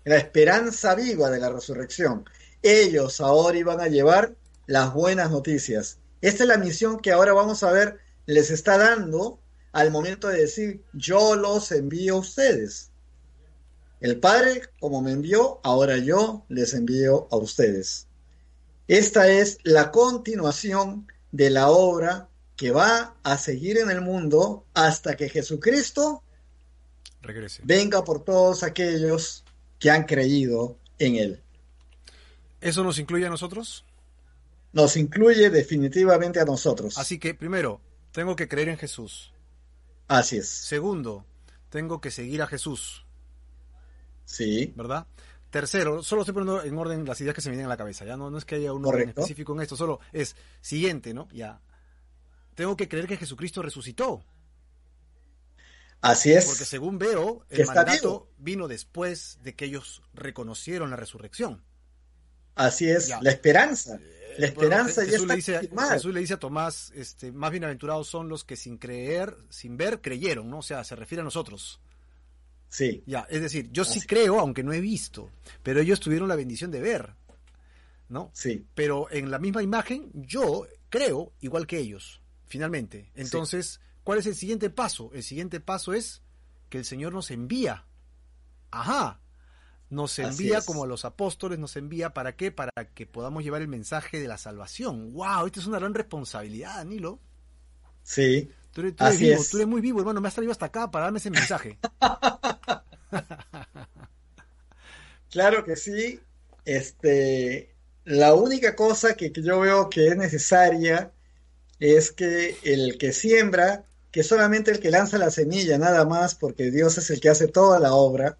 La esperanza viva de la resurrección. Ellos ahora iban a llevar las buenas noticias. Esta es la misión que ahora vamos a ver les está dando al momento de decir, yo los envío a ustedes. El Padre, como me envió, ahora yo les envío a ustedes. Esta es la continuación de la obra que va a seguir en el mundo hasta que Jesucristo regrese. Venga por todos aquellos que han creído en Él. ¿Eso nos incluye a nosotros? Nos incluye definitivamente a nosotros. Así que, primero, tengo que creer en Jesús. Así es. Segundo, tengo que seguir a Jesús. Sí. ¿Verdad? Tercero, solo estoy poniendo en orden las ideas que se me vienen a la cabeza, ya no, no es que haya un orden específico en esto, solo es siguiente, ¿no? Ya. Tengo que creer que Jesucristo resucitó. Así es. Porque según veo, el mandato vino después de que ellos reconocieron la resurrección. Así es, la esperanza. La esperanza ya Jesús le dice, Jesús le dice a Tomás, este, más bienaventurados son los que sin creer, sin ver, creyeron, ¿no? O sea, se refiere a nosotros. Sí. Ya, es decir, yo sí creo, aunque no he visto, pero ellos tuvieron la bendición de ver, ¿no? Sí. Pero en la misma imagen, yo creo igual que ellos, finalmente. Entonces, ¿Cuál es el siguiente paso? El siguiente paso es que el Señor nos envía. Ajá. Nos envía como a los apóstoles, nos envía para qué? Para que podamos llevar el mensaje de la salvación. ¡Wow! Esta es una gran responsabilidad, Nilo. Sí. Tú eres, vivo, tú eres muy vivo, hermano. Me has traído hasta acá para darme ese mensaje. claro que sí. Este, la única cosa que yo veo que es necesaria es que el que siembra que solamente el que lanza la semilla, nada más, porque Dios es el que hace toda la obra,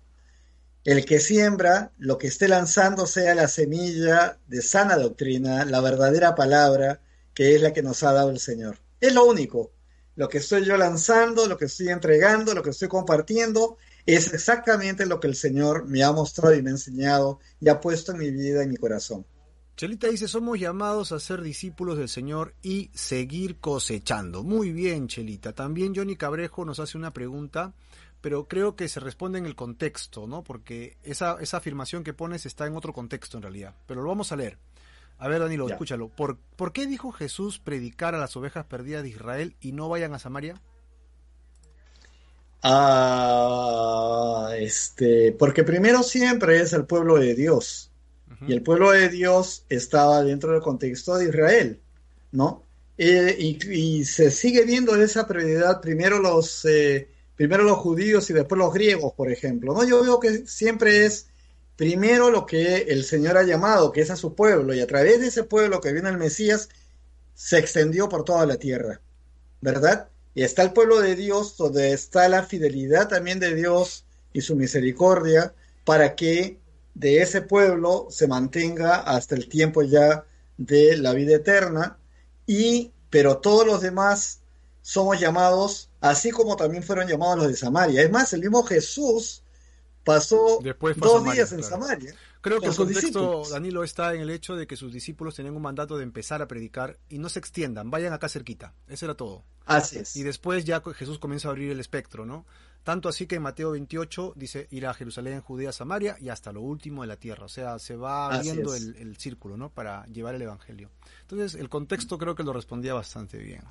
el que siembra, lo que esté lanzando sea la semilla de sana doctrina, la verdadera palabra, que es la que nos ha dado el Señor. Es lo único. Lo que estoy yo lanzando, lo que estoy entregando, lo que estoy compartiendo, es exactamente lo que el Señor me ha mostrado y me ha enseñado y ha puesto en mi vida, en mi corazón. Chelita dice, somos llamados a ser discípulos del Señor y seguir cosechando. Muy bien, Chelita. También Johnny Cabrejo nos hace una pregunta, pero creo que se responde en el contexto, ¿no? Porque esa, esa afirmación que pones está en otro contexto en realidad. Pero lo vamos a leer. A ver, Danilo, escúchalo. ¿Por, ¿Por qué dijo Jesús predicar a las ovejas perdidas de Israel y no vayan a Samaria? Ah, este, porque primero siempre es el pueblo de Dios y el pueblo de Dios estaba dentro del contexto de Israel, ¿no? Eh, y, se sigue viendo esa prioridad primero los, eh, primero los judíos y después los griegos, por ejemplo, ¿no? Yo veo que siempre es primero lo que el Señor ha llamado, que es a su pueblo, y a través de ese pueblo que viene el Mesías, se extendió por toda la tierra, ¿verdad? Y está el pueblo de Dios, donde está la fidelidad también de Dios y su misericordia, para que de ese pueblo se mantenga hasta el tiempo ya de la vida eterna y pero todos los demás somos llamados así como también fueron llamados los de Samaria. Es más, el mismo Jesús pasó dos días en Samaria. Creo que el contexto, Danilo, está en el hecho de que sus discípulos tenían un mandato de empezar a predicar y no se extiendan, vayan acá cerquita. Eso era todo. Así es. Y después ya Jesús comienza a abrir el espectro, ¿no? Tanto así que en Mateo 28 dice ir a Jerusalén, Judea, Samaria y hasta lo último de la tierra. O sea, se va abriendo el, círculo, ¿no? Para llevar el Evangelio. Entonces, el contexto creo que lo respondía bastante bien.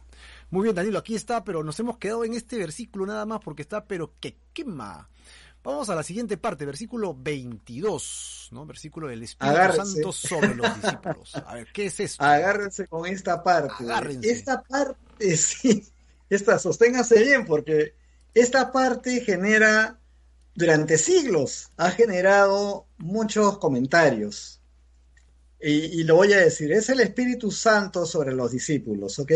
Muy bien, Danilo, aquí está, pero nos hemos quedado en este versículo nada más porque está, pero que quema. Vamos a la siguiente parte, versículo 22, ¿no? Versículo del Espíritu Santo sobre los discípulos. A ver, ¿qué es esto? Agárrense con esta parte. Esta parte, sí. Esta, sosténgase bien porque esta parte genera, durante siglos, ha generado muchos comentarios. Y, lo voy a decir, es el Espíritu Santo sobre los discípulos, ¿ok?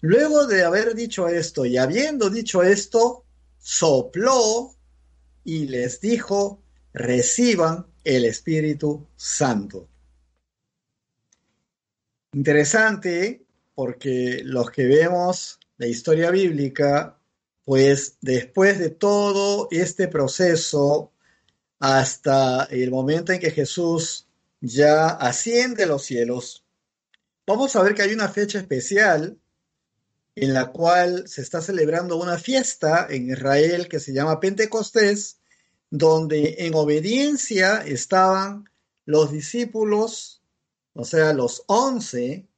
Luego de haber dicho esto y habiendo dicho esto, sopló y les dijo, reciban el Espíritu Santo. Interesante porque los que vemos la historia bíblica pues después de todo este proceso, hasta el momento en que Jesús ya asciende a los cielos. Vamos a ver que hay una fecha especial en la cual se está celebrando una fiesta en Israel que se llama Pentecostés, donde en obediencia estaban los discípulos, o sea, los once,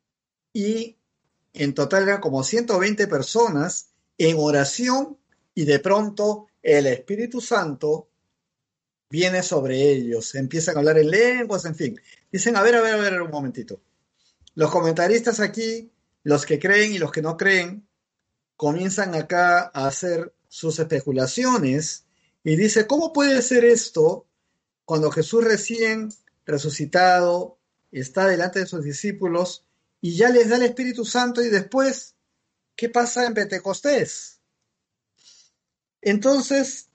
y en total eran como 120 personas en oración y de pronto el Espíritu Santo viene sobre ellos, empiezan a hablar en lenguas, en fin. Dicen, a ver, a ver, a ver, un momentito. Los comentaristas aquí, los que creen y los que no creen, comienzan acá a hacer sus especulaciones y dice, ¿cómo puede ser esto cuando Jesús recién resucitado está delante de sus discípulos y ya les da el Espíritu Santo y después, ¿qué pasa en Pentecostés? Entonces,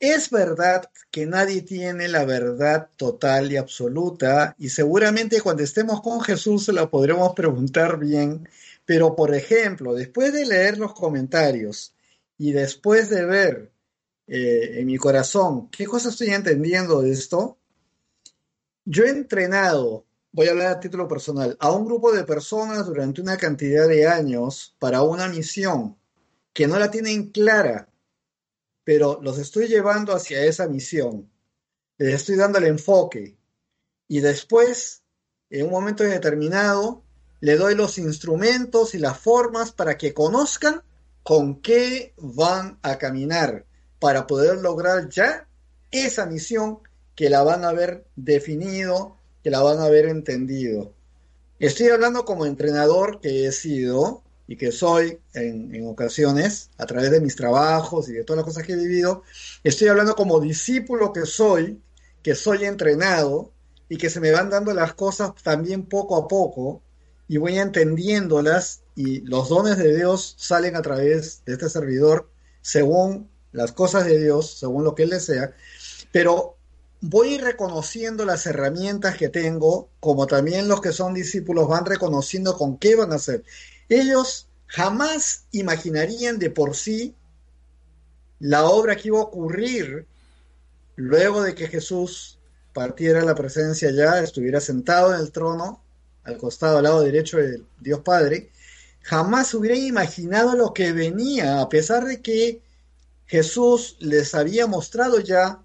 es verdad que nadie tiene la verdad total y absoluta y seguramente cuando estemos con Jesús se la podremos preguntar bien, pero por ejemplo, después de leer los comentarios y después de ver eh, en mi corazón qué cosa estoy entendiendo de esto, yo he entrenado voy a hablar a título personal, a un grupo de personas durante una cantidad de años para una misión que no la tienen clara, pero los estoy llevando hacia esa misión. Les estoy dando el enfoque. Y después, en un momento determinado, le doy los instrumentos y las formas para que conozcan con qué van a caminar para poder lograr ya esa misión que la van a haber definido que la van a haber entendido. Estoy hablando como entrenador que he sido y que soy en, ocasiones, a través de mis trabajos y de todas las cosas que he vivido. Estoy hablando como discípulo que soy, que soy entrenado y que se me van dando las cosas también poco a poco y voy entendiéndolas y los dones de Dios salen a través de este servidor según las cosas de Dios, según lo que Él desea. Pero voy reconociendo las herramientas que tengo, como también los que son discípulos van reconociendo con qué van a hacer. Ellos jamás imaginarían de por sí la obra que iba a ocurrir luego de que Jesús partiera la presencia ya, estuviera sentado en el trono, al costado, al lado derecho del Dios Padre, jamás hubieran imaginado lo que venía, a pesar de que Jesús les había mostrado ya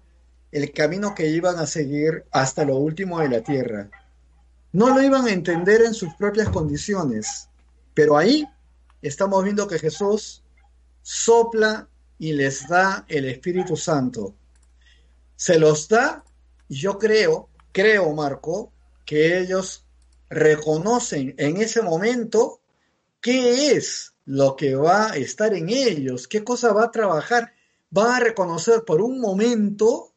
el camino que iban a seguir hasta lo último de la tierra. No lo iban a entender en sus propias condiciones, pero ahí estamos viendo que Jesús sopla y les da el Espíritu Santo. Se los da y yo creo, creo Marco, que ellos reconocen en ese momento qué es lo que va a estar en ellos, qué cosa va a trabajar. Va a reconocer por un momento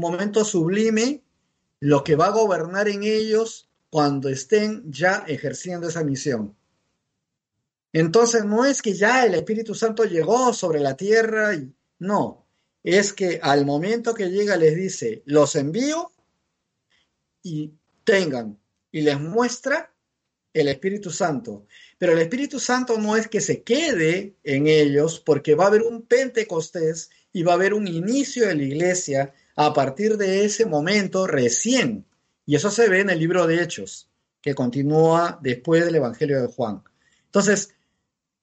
momento sublime, lo que va a gobernar en ellos cuando estén ya ejerciendo esa misión. Entonces no es que ya el Espíritu Santo llegó sobre la tierra y no, es que al momento que llega les dice, los envío y tengan y les muestra el Espíritu Santo. Pero el Espíritu Santo no es que se quede en ellos porque va a haber un Pentecostés y va a haber un inicio de la iglesia a partir de ese momento recién. Y eso se ve en el libro de Hechos, que continúa después del Evangelio de Juan. Entonces,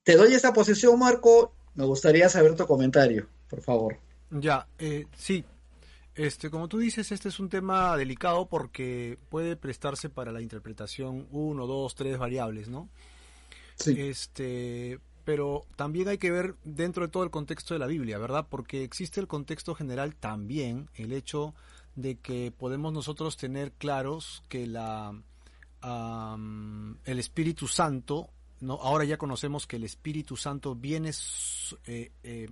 te doy esta posición, Marco. Me gustaría saber tu comentario, por favor. Ya, eh, sí. Este, como tú dices, este es un tema delicado porque puede prestarse para la interpretación uno, dos, tres variables, ¿no? Sí. Este, pero también hay que ver dentro de todo el contexto de la Biblia, ¿verdad? Porque existe el contexto general también, el hecho de que podemos nosotros tener claros que la el Espíritu Santo, no, ahora ya conocemos que el Espíritu Santo viene, eh, eh,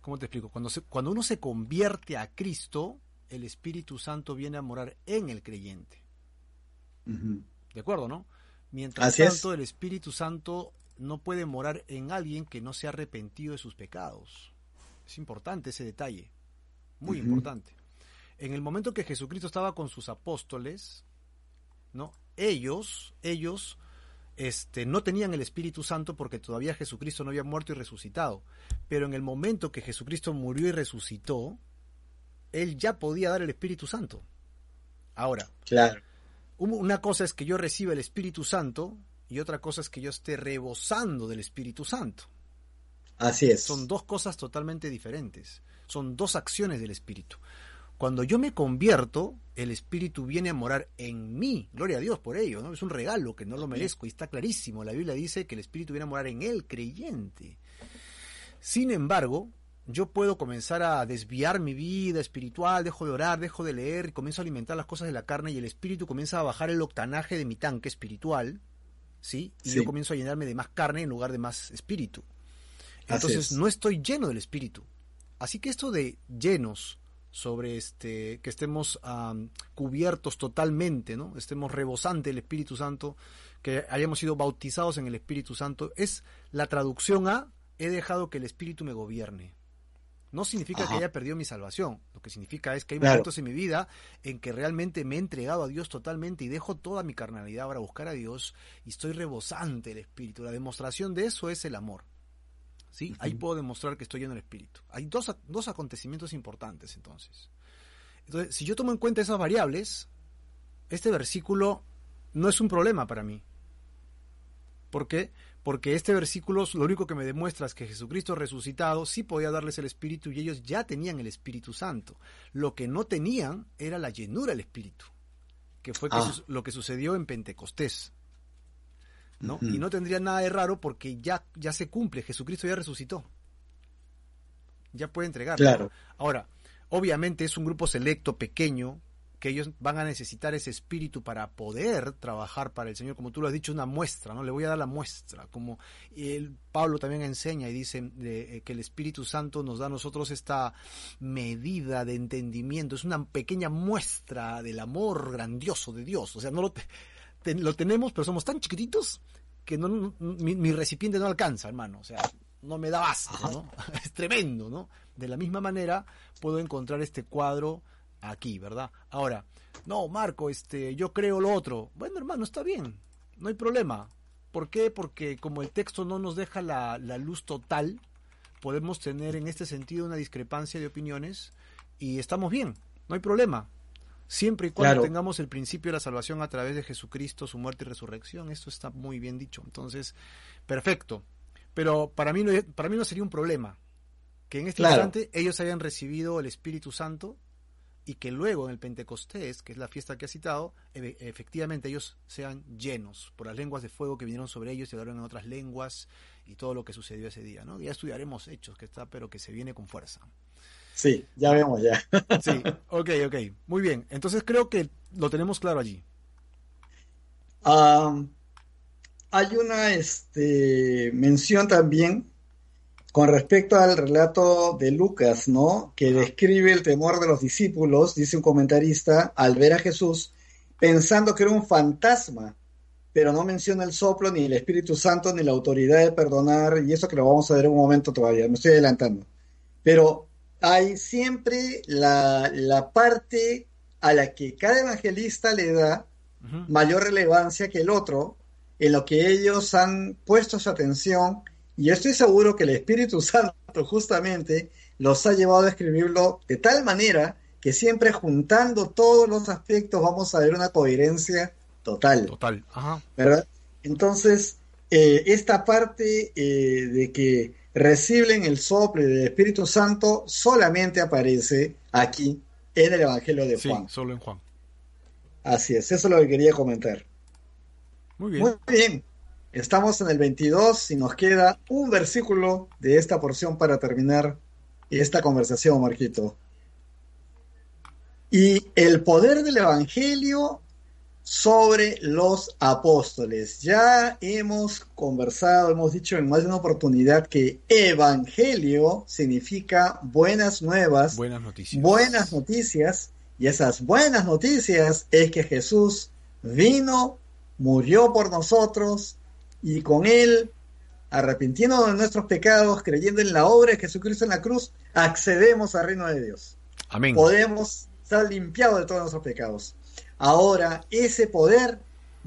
¿cómo te explico? Cuando, cuando uno se convierte a Cristo, el Espíritu Santo viene a morar en el creyente. ¿De acuerdo, no? Mientras tanto, el Espíritu Santo no puede morar en alguien que no se ha arrepentido de sus pecados. Es importante ese detalle, muy importante. En el momento que Jesucristo estaba con sus apóstoles, ¿no? Ellos, ellos este, no tenían el Espíritu Santo porque todavía Jesucristo no había muerto y resucitado. Pero en el momento que Jesucristo murió y resucitó, Él ya podía dar el Espíritu Santo. Ahora, claro. una cosa es que yo reciba el Espíritu Santo y otra cosa es que yo esté rebosando del Espíritu Santo. Así es. Son dos cosas totalmente diferentes. Son dos acciones del Espíritu. Cuando yo me convierto, el Espíritu viene a morar en mí. Gloria a Dios por ello, ¿no? Es un regalo que no lo merezco y está clarísimo. La Biblia dice que el Espíritu viene a morar en el creyente. Sin embargo, yo puedo comenzar a desviar mi vida espiritual, dejo de orar, dejo de leer y comienzo a alimentar las cosas de la carne y el Espíritu comienza a bajar el octanaje de mi tanque espiritual, ¿sí? Y yo comienzo a llenarme de más carne en lugar de más espíritu. Entonces no estoy lleno del Espíritu. Así que esto de llenos, sobre este que estemos cubiertos totalmente, ¿no? Estemos rebosantes del Espíritu Santo, que hayamos sido bautizados en el Espíritu Santo, es la traducción a he dejado que el Espíritu me gobierne. No significa que haya perdido mi salvación, lo que significa es que hay momentos en mi vida en que realmente me he entregado a Dios totalmente y dejo toda mi carnalidad para buscar a Dios y estoy rebosante del Espíritu. La demostración de eso es el amor. ¿sí? Ahí puedo demostrar que estoy lleno del Espíritu. Hay dos, dos acontecimientos importantes entonces. Entonces, si yo tomo en cuenta esas variables, este versículo no es un problema para mí. ¿Por qué? Porque este versículo lo único que me demuestra es que Jesucristo resucitado sí podía darles el Espíritu y ellos ya tenían el Espíritu Santo. Lo que no tenían era la llenura del Espíritu, que fue ah. lo que sucedió en Pentecostés. Y no tendría nada de raro porque ya, ya se cumple, Jesucristo ya resucitó. Ya puede entregar. Claro. Ahora, obviamente es un grupo selecto, pequeño, que ellos van a necesitar ese espíritu para poder trabajar para el Señor, como tú lo has dicho, una muestra, ¿no? Le voy a dar la muestra, como el Pablo también enseña y dice eh, que el Espíritu Santo nos da a nosotros esta medida de entendimiento, es una pequeña muestra del amor grandioso de Dios, o sea, no lo, lo tenemos, pero somos tan chiquititos que no, mi, recipiente no alcanza, hermano. O sea, no me da base, ¿no? Es tremendo, ¿no? De la misma manera puedo encontrar este cuadro aquí, ¿verdad? Ahora, no, Marco, este, yo creo lo otro. Bueno, hermano, está bien, no hay problema. ¿Por qué? Porque como el texto no nos deja la, la luz total, podemos tener en este sentido una discrepancia de opiniones y estamos bien, no hay problema. Siempre y cuando tengamos el principio de la salvación a través de Jesucristo, su muerte y resurrección, esto está muy bien dicho. Entonces, perfecto. Pero para mí no, para mí no sería un problema que en este instante ellos hayan recibido el Espíritu Santo y que luego en el Pentecostés, que es la fiesta que ha citado, efectivamente ellos sean llenos por las lenguas de fuego que vinieron sobre ellos y hablaron en otras lenguas y todo lo que sucedió ese día, ¿no? Ya estudiaremos hechos que está, pero que se viene con fuerza. Sí, ya vemos ya. Sí, ok, ok. Muy bien. Entonces creo que lo tenemos claro allí. hay una este, mención también con respecto al relato de Lucas, ¿no? Que describe el temor de los discípulos, dice un comentarista, al ver a Jesús, pensando que era un fantasma, pero no menciona el soplo, ni el Espíritu Santo, ni la autoridad de perdonar, y eso que lo vamos a ver en un momento todavía, me estoy adelantando. Pero hay siempre la, parte a la que cada evangelista le da mayor relevancia que el otro, en lo que ellos han puesto su atención, y yo estoy seguro que el Espíritu Santo justamente los ha llevado a escribirlo de tal manera que siempre juntando todos los aspectos vamos a ver una coherencia total. Total, ajá. ¿Verdad? Entonces, eh, esta parte eh, de que reciben el soplo del Espíritu Santo solamente aparece aquí en el Evangelio de Juan. Sí, solo en Juan. Así es, eso es lo que quería comentar. Muy bien. Muy bien. Estamos en el 22 y nos queda un versículo de esta porción para terminar esta conversación, Marquito. Y el poder del Evangelio sobre los apóstoles. Ya hemos conversado, hemos dicho en más de una oportunidad que evangelio significa buenas nuevas, buenas noticias. Buenas noticias y esas buenas noticias es que Jesús vino, murió por nosotros y con él, arrepintiendo de nuestros pecados, creyendo en la obra de Jesucristo en la cruz, accedemos al reino de Dios. Amén. Podemos ser limpiados de todos nuestros pecados. Ahora ese poder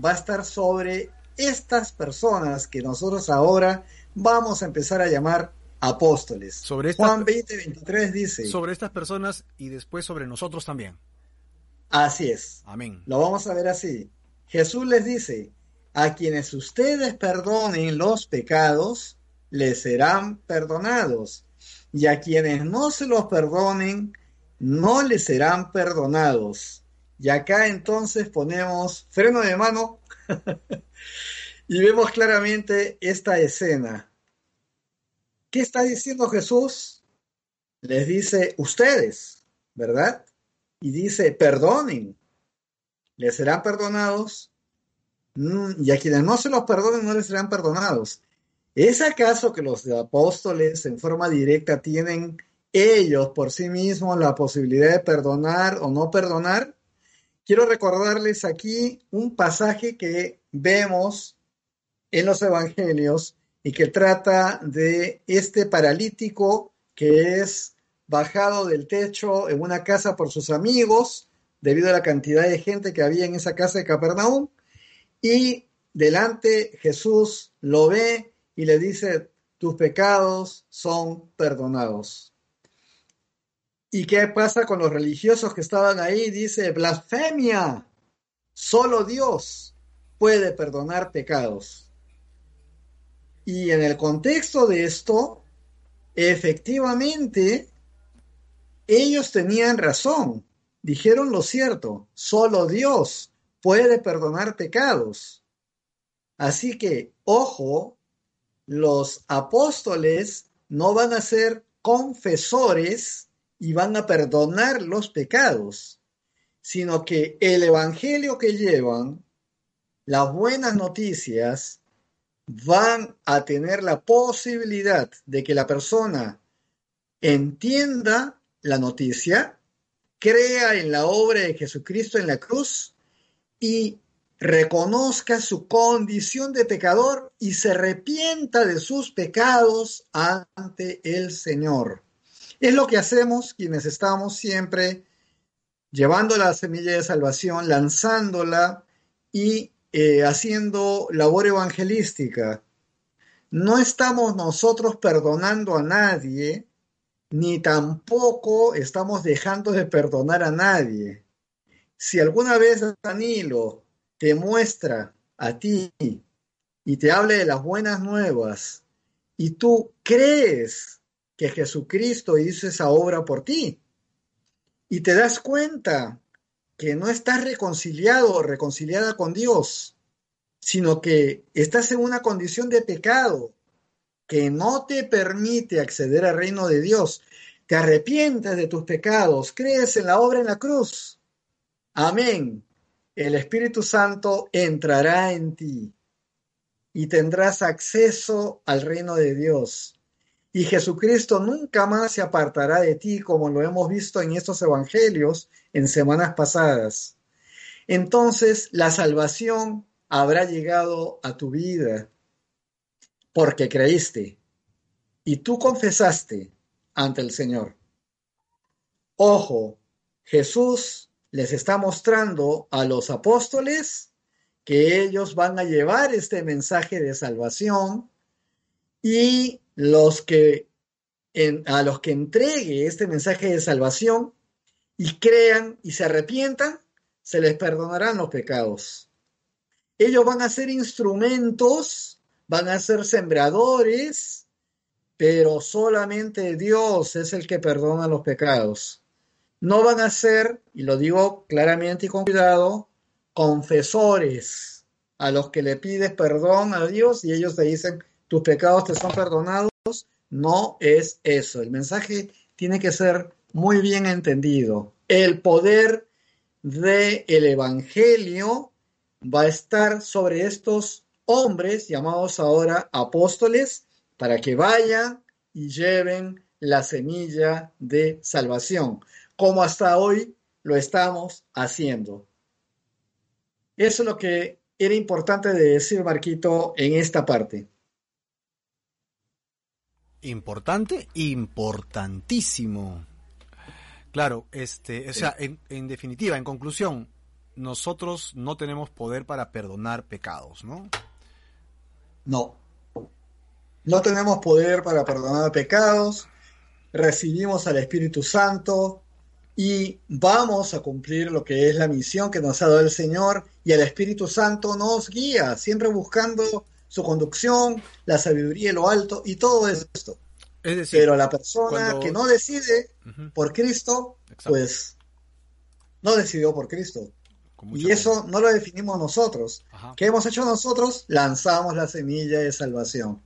va a estar sobre estas personas que nosotros ahora vamos a empezar a llamar apóstoles. Sobre Juan 20, 23 dice. Sobre estas personas y después sobre nosotros también. Así es. Amén. Lo vamos a ver así. Jesús les dice, a quienes ustedes perdonen los pecados, les serán perdonados. Y a quienes no se los perdonen, no les serán perdonados. Y acá entonces ponemos freno de mano y vemos claramente esta escena. ¿Qué está diciendo Jesús? Les dice, ustedes, ¿verdad? Y dice, perdonen, les serán perdonados, y a quienes no se los perdonen no les serán perdonados. ¿Es acaso que los apóstoles en forma directa tienen ellos por sí mismos la posibilidad de perdonar o no perdonar? Quiero recordarles aquí un pasaje que vemos en los evangelios y que trata de este paralítico que es bajado del techo en una casa por sus amigos debido a la cantidad de gente que había en esa casa de Capernaum y delante Jesús lo ve y le dice, tus pecados son perdonados. ¿Y qué pasa con los religiosos que estaban ahí? Dice, blasfemia. Solo Dios puede perdonar pecados. Y en el contexto de esto, efectivamente, ellos tenían razón. Dijeron lo cierto. Solo Dios puede perdonar pecados. Así que, ojo, los apóstoles no van a ser confesores y van a perdonar los pecados, sino que el Evangelio que llevan, las buenas noticias, van a tener la posibilidad de que la persona entienda la noticia, crea en la obra de Jesucristo en la cruz y reconozca su condición de pecador y se arrepienta de sus pecados ante el Señor. Es lo que hacemos quienes estamos siempre llevando la semilla de salvación, lanzándola y eh, haciendo labor evangelística. No estamos nosotros perdonando a nadie, ni tampoco estamos dejando de perdonar a nadie. Si alguna vez Danilo te muestra a ti y te hable de las buenas nuevas y tú crees que Jesucristo hizo esa obra por ti. Y te das cuenta que no estás reconciliado o reconciliada con Dios, sino que estás en una condición de pecado que no te permite acceder al reino de Dios. Te arrepientes de tus pecados, crees en la obra en la cruz. Amén. El Espíritu Santo entrará en ti y tendrás acceso al reino de Dios y Jesucristo nunca más se apartará de ti como lo hemos visto en estos evangelios en semanas pasadas. Entonces la salvación habrá llegado a tu vida porque creíste y tú confesaste ante el Señor. Ojo, Jesús les está mostrando a los apóstoles que ellos van a llevar este mensaje de salvación y los que a los que entregue este mensaje de salvación y crean y se arrepientan, se les perdonarán los pecados. Ellos van a ser instrumentos, van a ser sembradores, pero solamente Dios es el que perdona los pecados. No van a ser, y lo digo claramente y con cuidado, confesores a los que le pides perdón a Dios y ellos te dicen, tus pecados te son perdonados, no es eso. El mensaje tiene que ser muy bien entendido. El poder del el Evangelio va a estar sobre estos hombres llamados ahora apóstoles para que vayan y lleven la semilla de salvación, como hasta hoy lo estamos haciendo. Eso es lo que era importante de decir, Marquito, en esta parte. Importante, importantísimo. Claro, este, o sea, en, en, definitiva, en conclusión, nosotros no tenemos poder para perdonar pecados, ¿no? No. No tenemos poder para perdonar pecados. Recibimos al Espíritu Santo, y vamos a cumplir lo que es la misión que nos ha dado el Señor y el Espíritu Santo nos guía, siempre buscando su conducción, la sabiduría y lo alto y todo esto. Es decir, Pero la persona que no decide por Cristo, pues no decidió por Cristo. Y eso no lo definimos nosotros. ¿Qué hemos hecho nosotros? Lanzamos la semilla de salvación.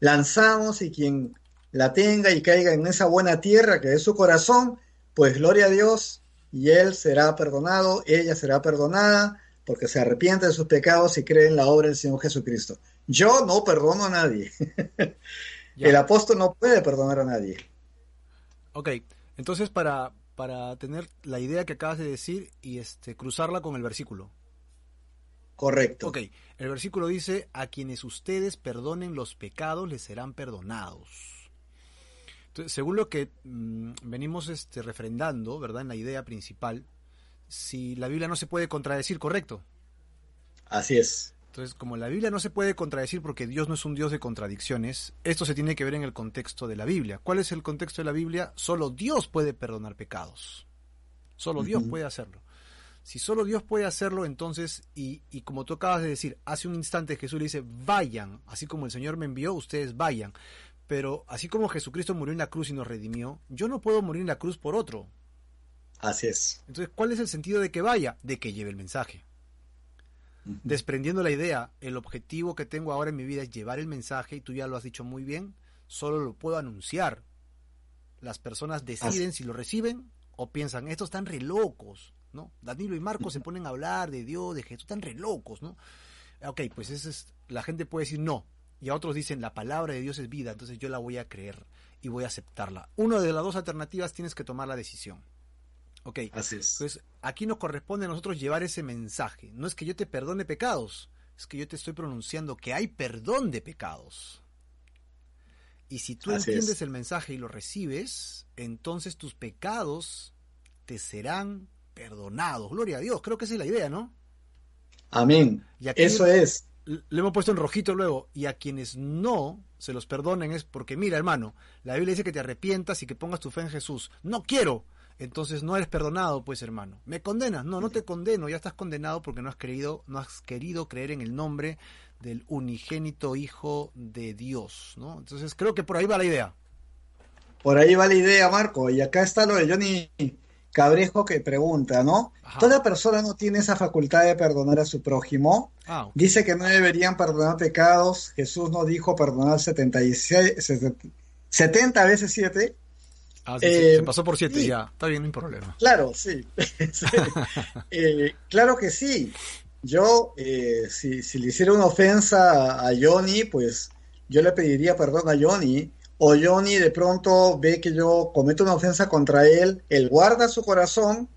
Lanzamos y quien la tenga y caiga en esa buena tierra que es su corazón, pues gloria a Dios y él será perdonado, ella será perdonada, porque se arrepiente de sus pecados y cree en la obra del Señor Jesucristo. Yo no perdono a nadie. El apóstol no puede perdonar a nadie. Ok, entonces para, para tener la idea que acabas de decir y este, cruzarla con el versículo. Correcto. Ok, el versículo dice, a quienes ustedes perdonen los pecados les serán perdonados según lo que mm, venimos este, refrendando, ¿verdad? En la idea principal, si la Biblia no se puede contradecir, ¿correcto? Así es. Entonces, como la Biblia no se puede contradecir porque Dios no es un Dios de contradicciones, esto se tiene que ver en el contexto de la Biblia. ¿Cuál es el contexto de la Biblia? Solo Dios puede perdonar pecados. Solo Dios puede hacerlo. Si solo Dios puede hacerlo, entonces, y, y, como tú acabas de decir, hace un instante Jesús le dice, vayan, así como el Señor me envió, ustedes vayan. Pero así como Jesucristo murió en la cruz y nos redimió, yo no puedo morir en la cruz por otro. Así es. Entonces, ¿cuál es el sentido de que vaya? De que lleve el mensaje. Desprendiendo la idea, el objetivo que tengo ahora en mi vida es llevar el mensaje, y tú ya lo has dicho muy bien, solo lo puedo anunciar. Las personas deciden si lo reciben o piensan, estos están re locos, ¿no? Danilo y Marco se ponen a hablar de Dios, de Jesús, están re locos, ¿no? Ok, pues es, la gente puede decir, no, y a otros dicen la palabra de Dios es vida, entonces yo la voy a creer y voy a aceptarla. Una de las dos alternativas tienes que tomar la decisión. Ok. Así es. Entonces, aquí nos corresponde a nosotros llevar ese mensaje. No es que yo te perdone pecados, es que yo te estoy pronunciando que hay perdón de pecados. Y si tú entiendes el mensaje y lo recibes, entonces tus pecados te serán perdonados. Gloria a Dios, creo que esa es la idea, ¿no? Amén. Eso es le hemos puesto en rojito luego, y a quienes no se los perdonen es porque, mira hermano, la Biblia dice que te arrepientas y que pongas tu fe en Jesús. No quiero. Entonces no eres perdonado, pues hermano. ¿Me condenas? No, no te condeno, ya estás condenado porque no has querido, no has querido creer en el nombre del unigénito Hijo de Dios, ¿no? Entonces creo que por ahí va la idea. Por ahí va la idea, Marco. Y acá está lo de Johnny Cabrejo que pregunta, ¿no? Toda persona no tiene esa facultad de perdonar a su prójimo. Ah, Dice que no deberían perdonar pecados. Jesús no dijo perdonar 76, 70 veces 7. Ah, se eh, pasó por 7 ya. Está bien, no hay problema. Claro, sí. Eh, claro que sí. Yo, eh, si, si, le hiciera una ofensa a Johnny, pues yo le pediría perdón a Johnny o Johnny de pronto ve que yo cometo una ofensa contra él, él guarda su corazón,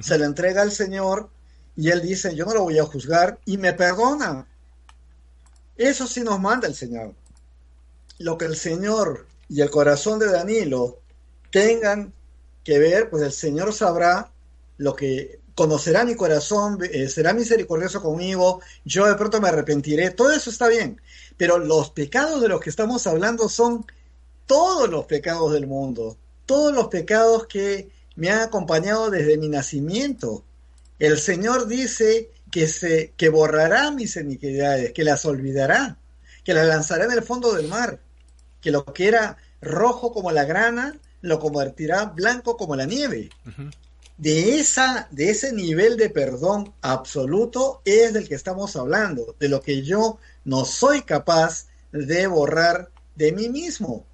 se lo entrega al Señor y él dice, yo no lo voy a juzgar y me perdona. Eso sí nos manda el Señor. Lo que el Señor y el corazón de Danilo tengan que ver, pues el Señor sabrá lo que conocerá mi corazón, eh, será misericordioso conmigo, yo de pronto me arrepentiré, todo eso está bien, pero los pecados de los que estamos hablando son todos los pecados del mundo, todos los pecados que me han acompañado desde mi nacimiento. El Señor dice que, se, que borrará mis iniquidades, que las olvidará, que las lanzará en el fondo del mar, que lo que era rojo como la grana, lo convertirá blanco como la nieve. De, esa, de ese nivel de perdón absoluto es del que estamos hablando, de lo que yo no soy capaz de borrar de mí mismo.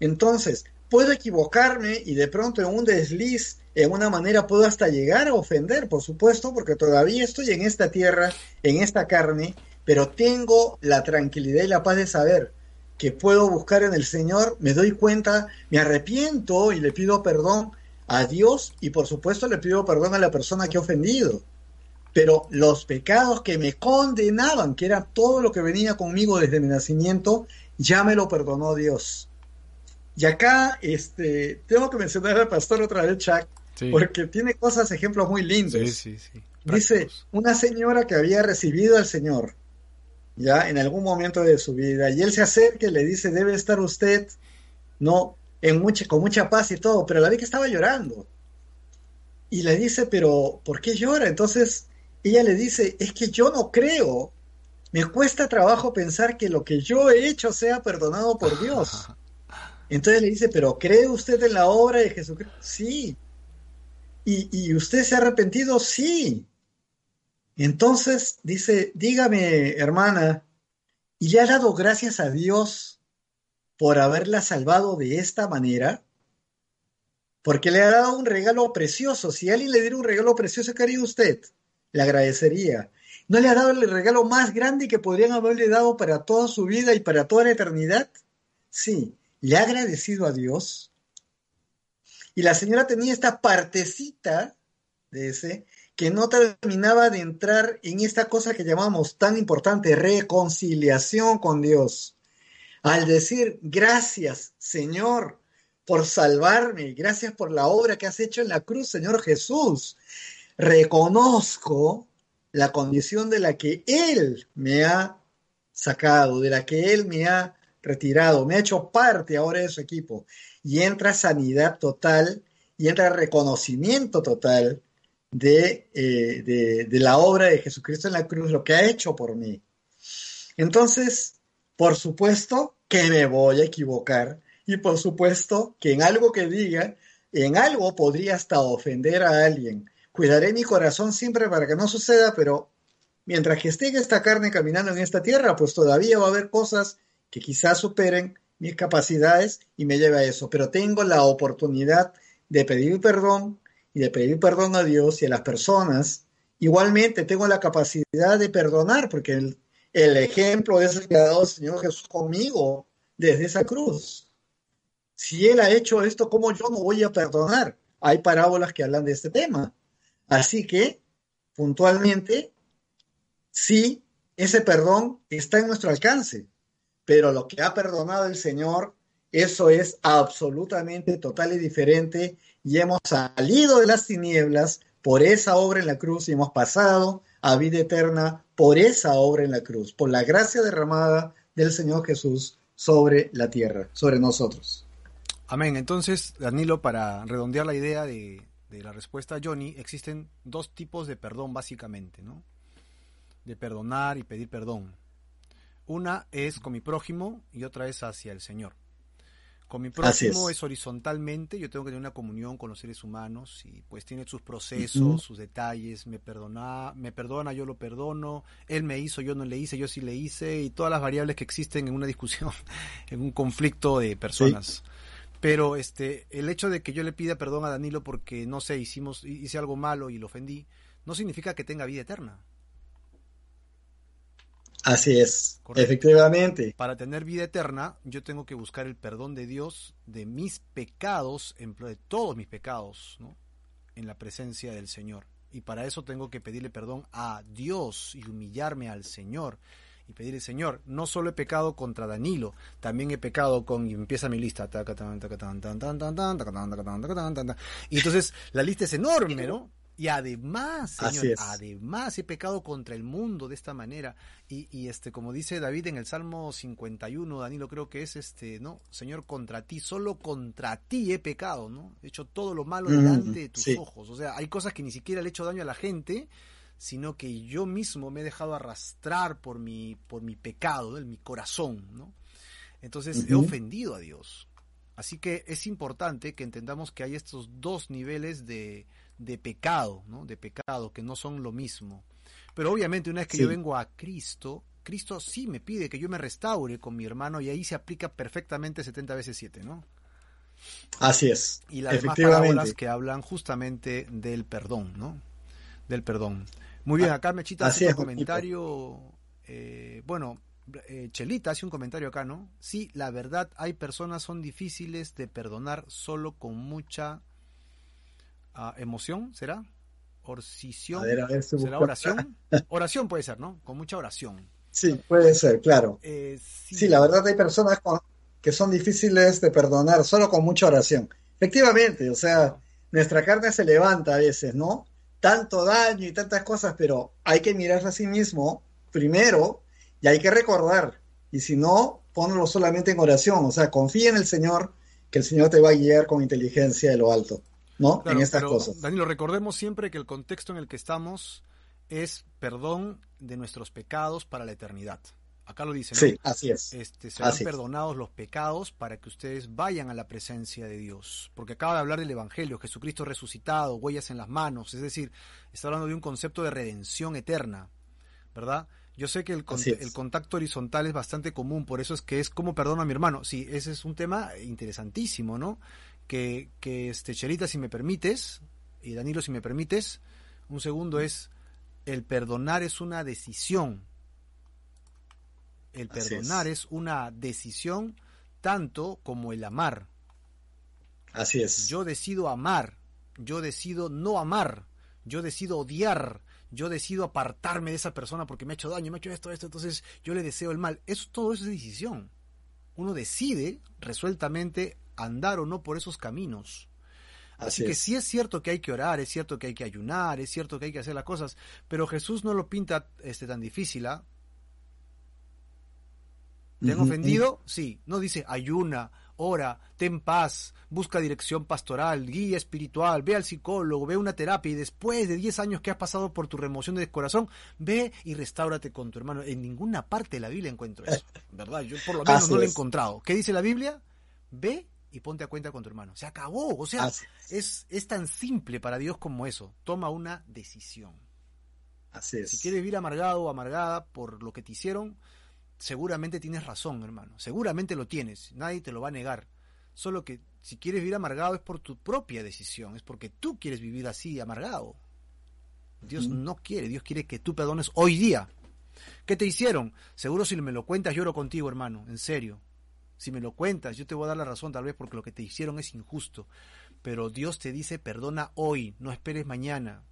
Entonces, puedo equivocarme y de pronto en un desliz, en una manera, puedo hasta llegar a ofender, por supuesto, porque todavía estoy en esta tierra, en esta carne, pero tengo la tranquilidad y la paz de saber que puedo buscar en el Señor, me doy cuenta, me arrepiento y le pido perdón a Dios y por supuesto le pido perdón a la persona que he ofendido. Pero los pecados que me condenaban, que era todo lo que venía conmigo desde mi nacimiento, ya me lo perdonó Dios. Y acá este, tengo que mencionar al pastor otra vez, Chuck, porque tiene cosas, ejemplos muy lindos. Dice, una señora que había recibido al Señor, ya en algún momento de su vida, y él se acerca y le dice, debe estar usted, no, en mucha, con mucha paz y todo, pero la vi que estaba llorando. Y le dice, pero ¿por qué llora? Entonces ella le dice, es que yo no creo. Me cuesta trabajo pensar que lo que yo he hecho sea perdonado por Dios. Entonces le dice, pero ¿cree usted en la obra de Jesucristo? Sí. ¿Y, y usted se ha arrepentido? Sí. Entonces dice, dígame, hermana, ¿y le ha dado gracias a Dios por haberla salvado de esta manera? Porque le ha dado un regalo precioso. Si alguien le diera un regalo precioso, ¿qué haría usted? Le agradecería. ¿No le ha dado el regalo más grande que podrían haberle dado para toda su vida y para toda la eternidad? Sí. ¿Le ha agradecido a Dios? Y la señora tenía esta partecita de ese que no terminaba de entrar en esta cosa que llamamos tan importante, reconciliación con Dios. Al decir, gracias Señor por salvarme, gracias por la obra que has hecho en la cruz, Señor Jesús, reconozco la condición de la que Él me ha sacado, de la que Él me ha retirado, me ha hecho parte ahora de su equipo. Y entra sanidad total y entra reconocimiento total eh, de, de, la obra de Jesucristo en la cruz, lo que ha hecho por mí. Entonces, por supuesto que me voy a equivocar y por supuesto que en algo que diga, en algo podría hasta ofender a alguien. Cuidaré mi corazón siempre para que no suceda, pero mientras que esté esta carne caminando en esta tierra, pues todavía va a haber cosas que quizás superen mis capacidades y me lleve a eso. Pero tengo la oportunidad de pedir perdón y de pedir perdón a Dios y a las personas, igualmente tengo la capacidad de perdonar, porque el, el ejemplo de ese que ha dado el Señor Jesús conmigo desde esa cruz. Si Él ha hecho esto, ¿cómo yo no voy a perdonar? Hay parábolas que hablan de este tema. Así que, puntualmente, sí, ese perdón está en nuestro alcance, pero lo que ha perdonado el Señor, eso es absolutamente total y diferente y hemos salido de las tinieblas por esa obra en la cruz y hemos pasado a vida eterna por esa obra en la cruz, por la gracia derramada del Señor Jesús sobre la tierra, sobre nosotros. Amén. Entonces, Danilo, para redondear la idea de, la respuesta a Johnny, existen dos tipos de perdón básicamente, ¿no? De perdonar y pedir perdón. Una es con mi prójimo y otra es hacia el Señor. Con mi próximo es. horizontalmente, yo tengo que tener una comunión con los seres humanos y pues tiene sus procesos, sus detalles, me perdona, me perdona, yo lo perdono, él me hizo, yo no le hice, yo sí le hice y todas las variables que existen en una discusión, en un conflicto de personas. Pero este, el hecho de que yo le pida perdón a Danilo porque no sé, hicimos hice algo malo y lo ofendí, no significa que tenga vida eterna. Así es, efectivamente. Para tener vida eterna, yo tengo que buscar el perdón de Dios de mis pecados, de todos mis pecados, ¿no? en la presencia del Señor. Y para eso tengo que pedirle perdón a Dios y humillarme al Señor. Y pedirle, Señor, no solo he pecado contra Danilo, también he pecado con, y empieza mi lista, y entonces la lista es enorme, ¿no? Y además, Señor, además he pecado contra el mundo de esta manera. Y, y, este, como dice David en el Salmo 51, Danilo creo que es este, ¿no? Señor, contra ti, solo contra ti he pecado, ¿no? He hecho todo lo malo delante de tus ojos. O sea, hay cosas que ni siquiera le he hecho daño a la gente, sino que yo mismo me he dejado arrastrar por mi, por mi pecado, en mi corazón, ¿no? Entonces he ofendido a Dios. Así que es importante que entendamos que hay estos dos niveles de, de pecado, ¿no? De pecado, que no son lo mismo. Pero obviamente una vez que yo vengo a Cristo, Cristo sí me pide que yo me restaure con mi hermano y ahí se aplica perfectamente 70 veces 7, ¿no? Así es. Y las demás parábolas que hablan justamente del perdón, ¿no? Del perdón. Muy bien, acá Mechita hace un comentario, eh, bueno, eh, Chelita hace un comentario acá, ¿no? Sí, la verdad, hay personas son difíciles de perdonar solo con mucha emoción, ¿será? Orcición. ¿Será oración? oración puede ser, ¿no? Con mucha oración. Sí, puede ser, claro. Eh, sí. la verdad hay personas que son difíciles de perdonar solo con mucha oración. Efectivamente, o sea, nuestra carne se levanta a veces, ¿no? Tanto daño y tantas cosas, pero hay que mirarse a sí mismo primero y hay que recordar. Y si no, ponlo solamente en oración, o sea, confía en el Señor que el Señor te va a guiar con inteligencia de lo alto, ¿no? en estas cosas. Danilo, recordemos siempre que el contexto en el que estamos es perdón de nuestros pecados para la eternidad. Acá lo dice. ¿no? Sí, así es. Este, serán perdonados los pecados para que ustedes vayan a la presencia de Dios. Porque acaba de hablar del Evangelio, Jesucristo resucitado, huellas en las manos. Es decir, está hablando de un concepto de redención eterna. ¿Verdad? Yo sé que el, el, contacto horizontal es bastante común, por eso es que es como perdono a mi hermano. Sí, ese es un tema interesantísimo, ¿no? Que, que este, Cherita, si me permites, y Danilo, si me permites, un segundo es, el perdonar es una decisión, el perdonar es. una decisión tanto como el amar. Así es. Yo decido amar, yo decido no amar, yo decido odiar, yo decido apartarme de esa persona porque me ha hecho daño, me ha hecho esto, esto, entonces yo le deseo el mal. Eso todo eso es decisión. Uno decide resueltamente andar o no por esos caminos. Así, que sí es cierto que hay que orar, es cierto que hay que ayunar, es cierto que hay que hacer las cosas, pero Jesús no lo pinta este, tan difícil, ¿ah? ¿Te han ofendido? Sí. No dice ayuna, ora, ten paz, busca dirección pastoral, guía espiritual, ve al psicólogo, ve una terapia y después de 10 años que has pasado por tu remoción de corazón, ve y restáurate con tu hermano. En ninguna parte de la Biblia encuentro eso, ¿verdad? Yo por lo menos no lo he encontrado. ¿Qué dice la Biblia? Ve y ponte a cuenta con tu hermano. Se acabó. O sea, es, es tan simple para Dios como eso. Toma una decisión. Así es. Si quieres vivir amargado o amargada por lo que te hicieron, seguramente tienes razón, hermano. Seguramente lo tienes. Nadie te lo va a negar. Solo que si quieres vivir amargado es por tu propia decisión. Es porque tú quieres vivir así, amargado. Dios no quiere. Dios quiere que tú perdones hoy día. ¿Qué te hicieron? Seguro si me lo cuentas lloro contigo, hermano. En serio. Si me lo cuentas, yo te voy a dar la razón tal vez porque lo que te hicieron es injusto. Pero Dios te dice perdona hoy, no esperes mañana.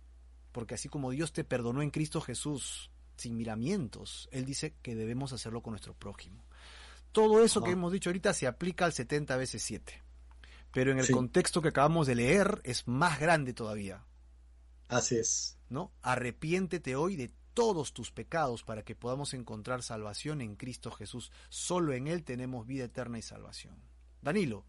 Porque así como Dios te perdonó en Cristo Jesús, sin miramientos. Él dice que debemos hacerlo con nuestro prójimo. Todo eso que hemos dicho ahorita se aplica al 70 veces 7. Pero en el contexto que acabamos de leer es más grande todavía. Así es. ¿No? Arrepiéntete hoy de todos tus pecados para que podamos encontrar salvación en Cristo Jesús. Solo en Él tenemos vida eterna y salvación. Danilo,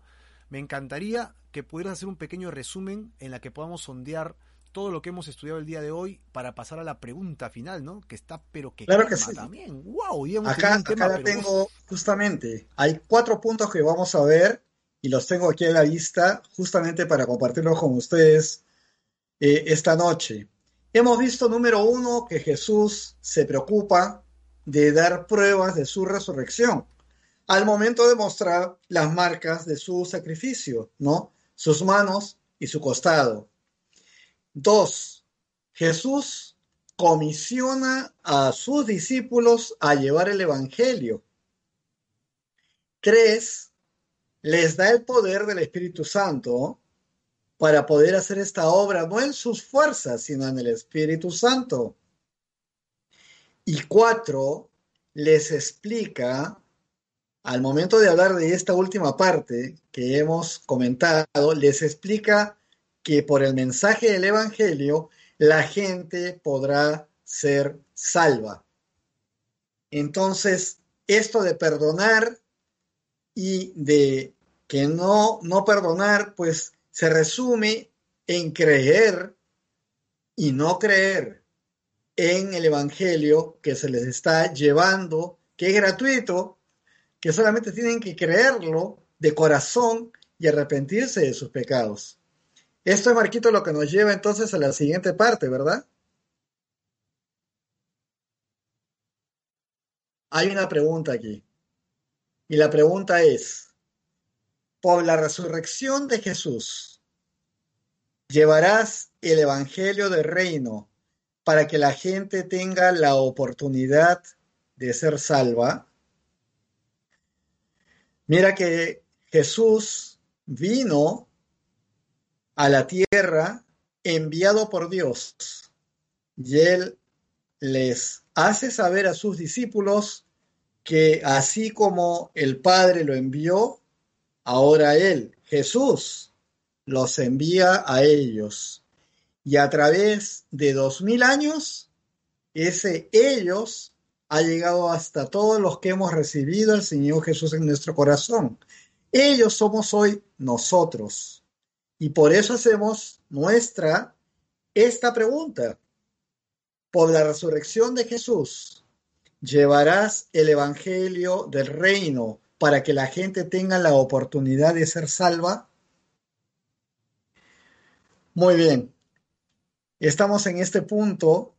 me encantaría que pudieras hacer un pequeño resumen en la que podamos sondear todo lo que hemos estudiado el día de hoy para pasar a la pregunta final, ¿no? Que está, pero que, claro que sí. también. ¡Wow! acá, acá la tengo justamente. Hay cuatro puntos que vamos a ver y los tengo aquí en la vista justamente para compartirlos con ustedes eh, esta noche. Hemos visto, número uno, que Jesús se preocupa de dar pruebas de su resurrección al momento de mostrar las marcas de su sacrificio, ¿no? Sus manos y su costado. Dos, Jesús comisiona a sus discípulos a llevar el Evangelio. Tres, les da el poder del Espíritu Santo para poder hacer esta obra, no en sus fuerzas, sino en el Espíritu Santo. Y cuatro, les explica, al momento de hablar de esta última parte que hemos comentado, les explica que por el mensaje del Evangelio la gente podrá ser salva. Entonces, esto de perdonar y de que no, no perdonar, pues se resume en creer y no creer en el Evangelio que se les está llevando, que es gratuito, que solamente tienen que creerlo de corazón y arrepentirse de sus pecados. Esto es, Marquito, lo que nos lleva entonces a la siguiente parte, ¿verdad? Hay una pregunta aquí. Y la pregunta es, por la resurrección de Jesús, ¿llevarás el Evangelio del Reino para que la gente tenga la oportunidad de ser salva? Mira que Jesús vino a la tierra enviado por Dios. Y él les hace saber a sus discípulos que así como el Padre lo envió, ahora él, Jesús, los envía a ellos. Y a través de dos mil años, ese ellos ha llegado hasta todos los que hemos recibido al Señor Jesús en nuestro corazón. Ellos somos hoy nosotros. Y por eso hacemos nuestra esta pregunta. Por la resurrección de Jesús, ¿llevarás el Evangelio del reino para que la gente tenga la oportunidad de ser salva? Muy bien. Estamos en este punto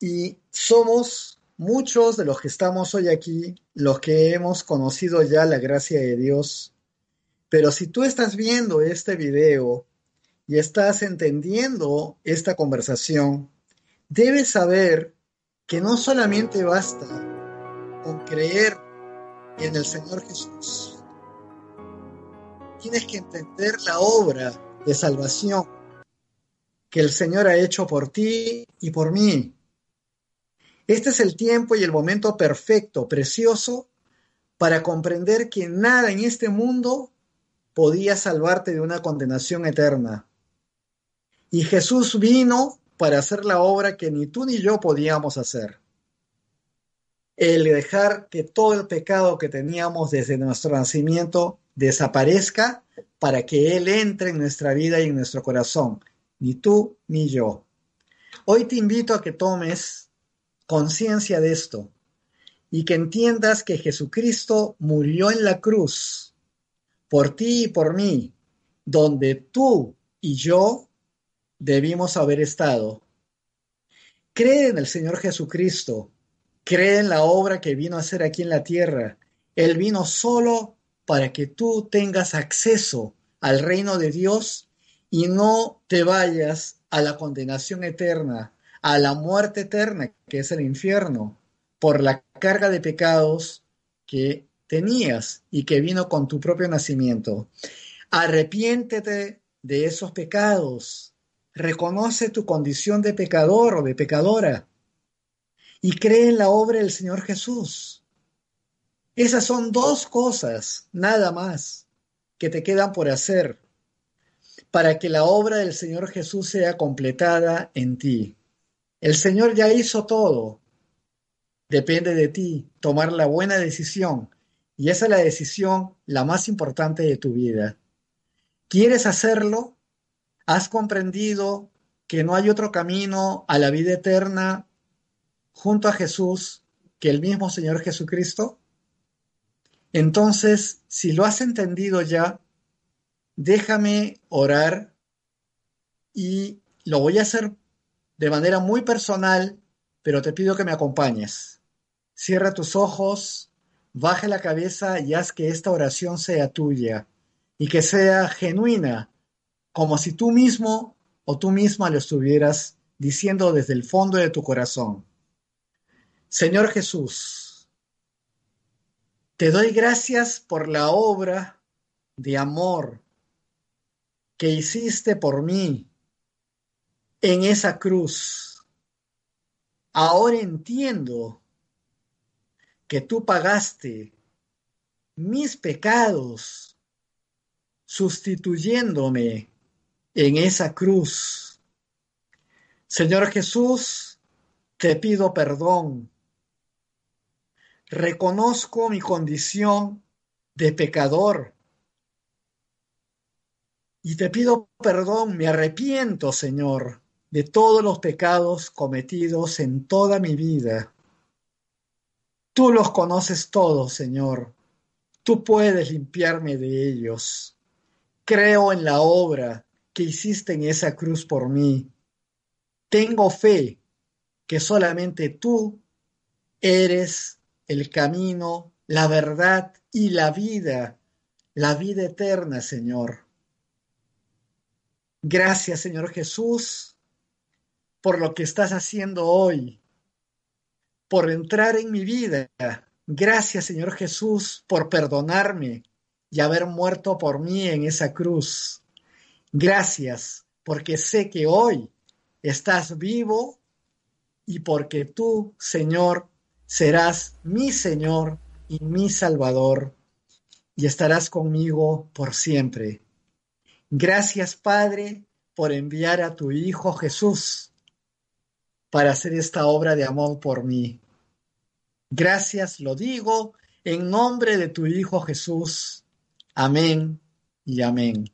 y somos muchos de los que estamos hoy aquí, los que hemos conocido ya la gracia de Dios. Pero si tú estás viendo este video y estás entendiendo esta conversación, debes saber que no solamente basta con creer en el Señor Jesús. Tienes que entender la obra de salvación que el Señor ha hecho por ti y por mí. Este es el tiempo y el momento perfecto, precioso, para comprender que nada en este mundo podía salvarte de una condenación eterna. Y Jesús vino para hacer la obra que ni tú ni yo podíamos hacer. El dejar que todo el pecado que teníamos desde nuestro nacimiento desaparezca para que Él entre en nuestra vida y en nuestro corazón, ni tú ni yo. Hoy te invito a que tomes conciencia de esto y que entiendas que Jesucristo murió en la cruz por ti y por mí, donde tú y yo debimos haber estado. Cree en el Señor Jesucristo, cree en la obra que vino a hacer aquí en la tierra. Él vino solo para que tú tengas acceso al reino de Dios y no te vayas a la condenación eterna, a la muerte eterna, que es el infierno, por la carga de pecados que tenías y que vino con tu propio nacimiento. Arrepiéntete de esos pecados, reconoce tu condición de pecador o de pecadora y cree en la obra del Señor Jesús. Esas son dos cosas, nada más, que te quedan por hacer para que la obra del Señor Jesús sea completada en ti. El Señor ya hizo todo. Depende de ti tomar la buena decisión y esa es la decisión la más importante de tu vida. ¿Quieres hacerlo? ¿Has comprendido que no hay otro camino a la vida eterna junto a Jesús que el mismo Señor Jesucristo? Entonces, si lo has entendido ya, déjame orar y lo voy a hacer de manera muy personal, pero te pido que me acompañes. Cierra tus ojos, baja la cabeza y haz que esta oración sea tuya y que sea genuina, como si tú mismo o tú misma lo estuvieras diciendo desde el fondo de tu corazón. Señor Jesús, te doy gracias por la obra de amor que hiciste por mí en esa cruz. Ahora entiendo que tú pagaste mis pecados sustituyéndome en esa cruz. Señor Jesús, te pido perdón. Reconozco mi condición de pecador y te pido perdón, me arrepiento, Señor, de todos los pecados cometidos en toda mi vida. Tú los conoces todos, Señor. Tú puedes limpiarme de ellos. Creo en la obra que hiciste en esa cruz por mí. Tengo fe que solamente tú eres el camino, la verdad y la vida, la vida eterna, Señor. Gracias, Señor Jesús, por lo que estás haciendo hoy, por entrar en mi vida. Gracias, Señor Jesús, por perdonarme y haber muerto por mí en esa cruz. Gracias, porque sé que hoy estás vivo y porque tú, Señor, serás mi Señor y mi Salvador y estarás conmigo por siempre. Gracias, Padre, por enviar a tu Hijo Jesús para hacer esta obra de amor por mí. Gracias, lo digo, en nombre de tu Hijo Jesús. Amén y amén.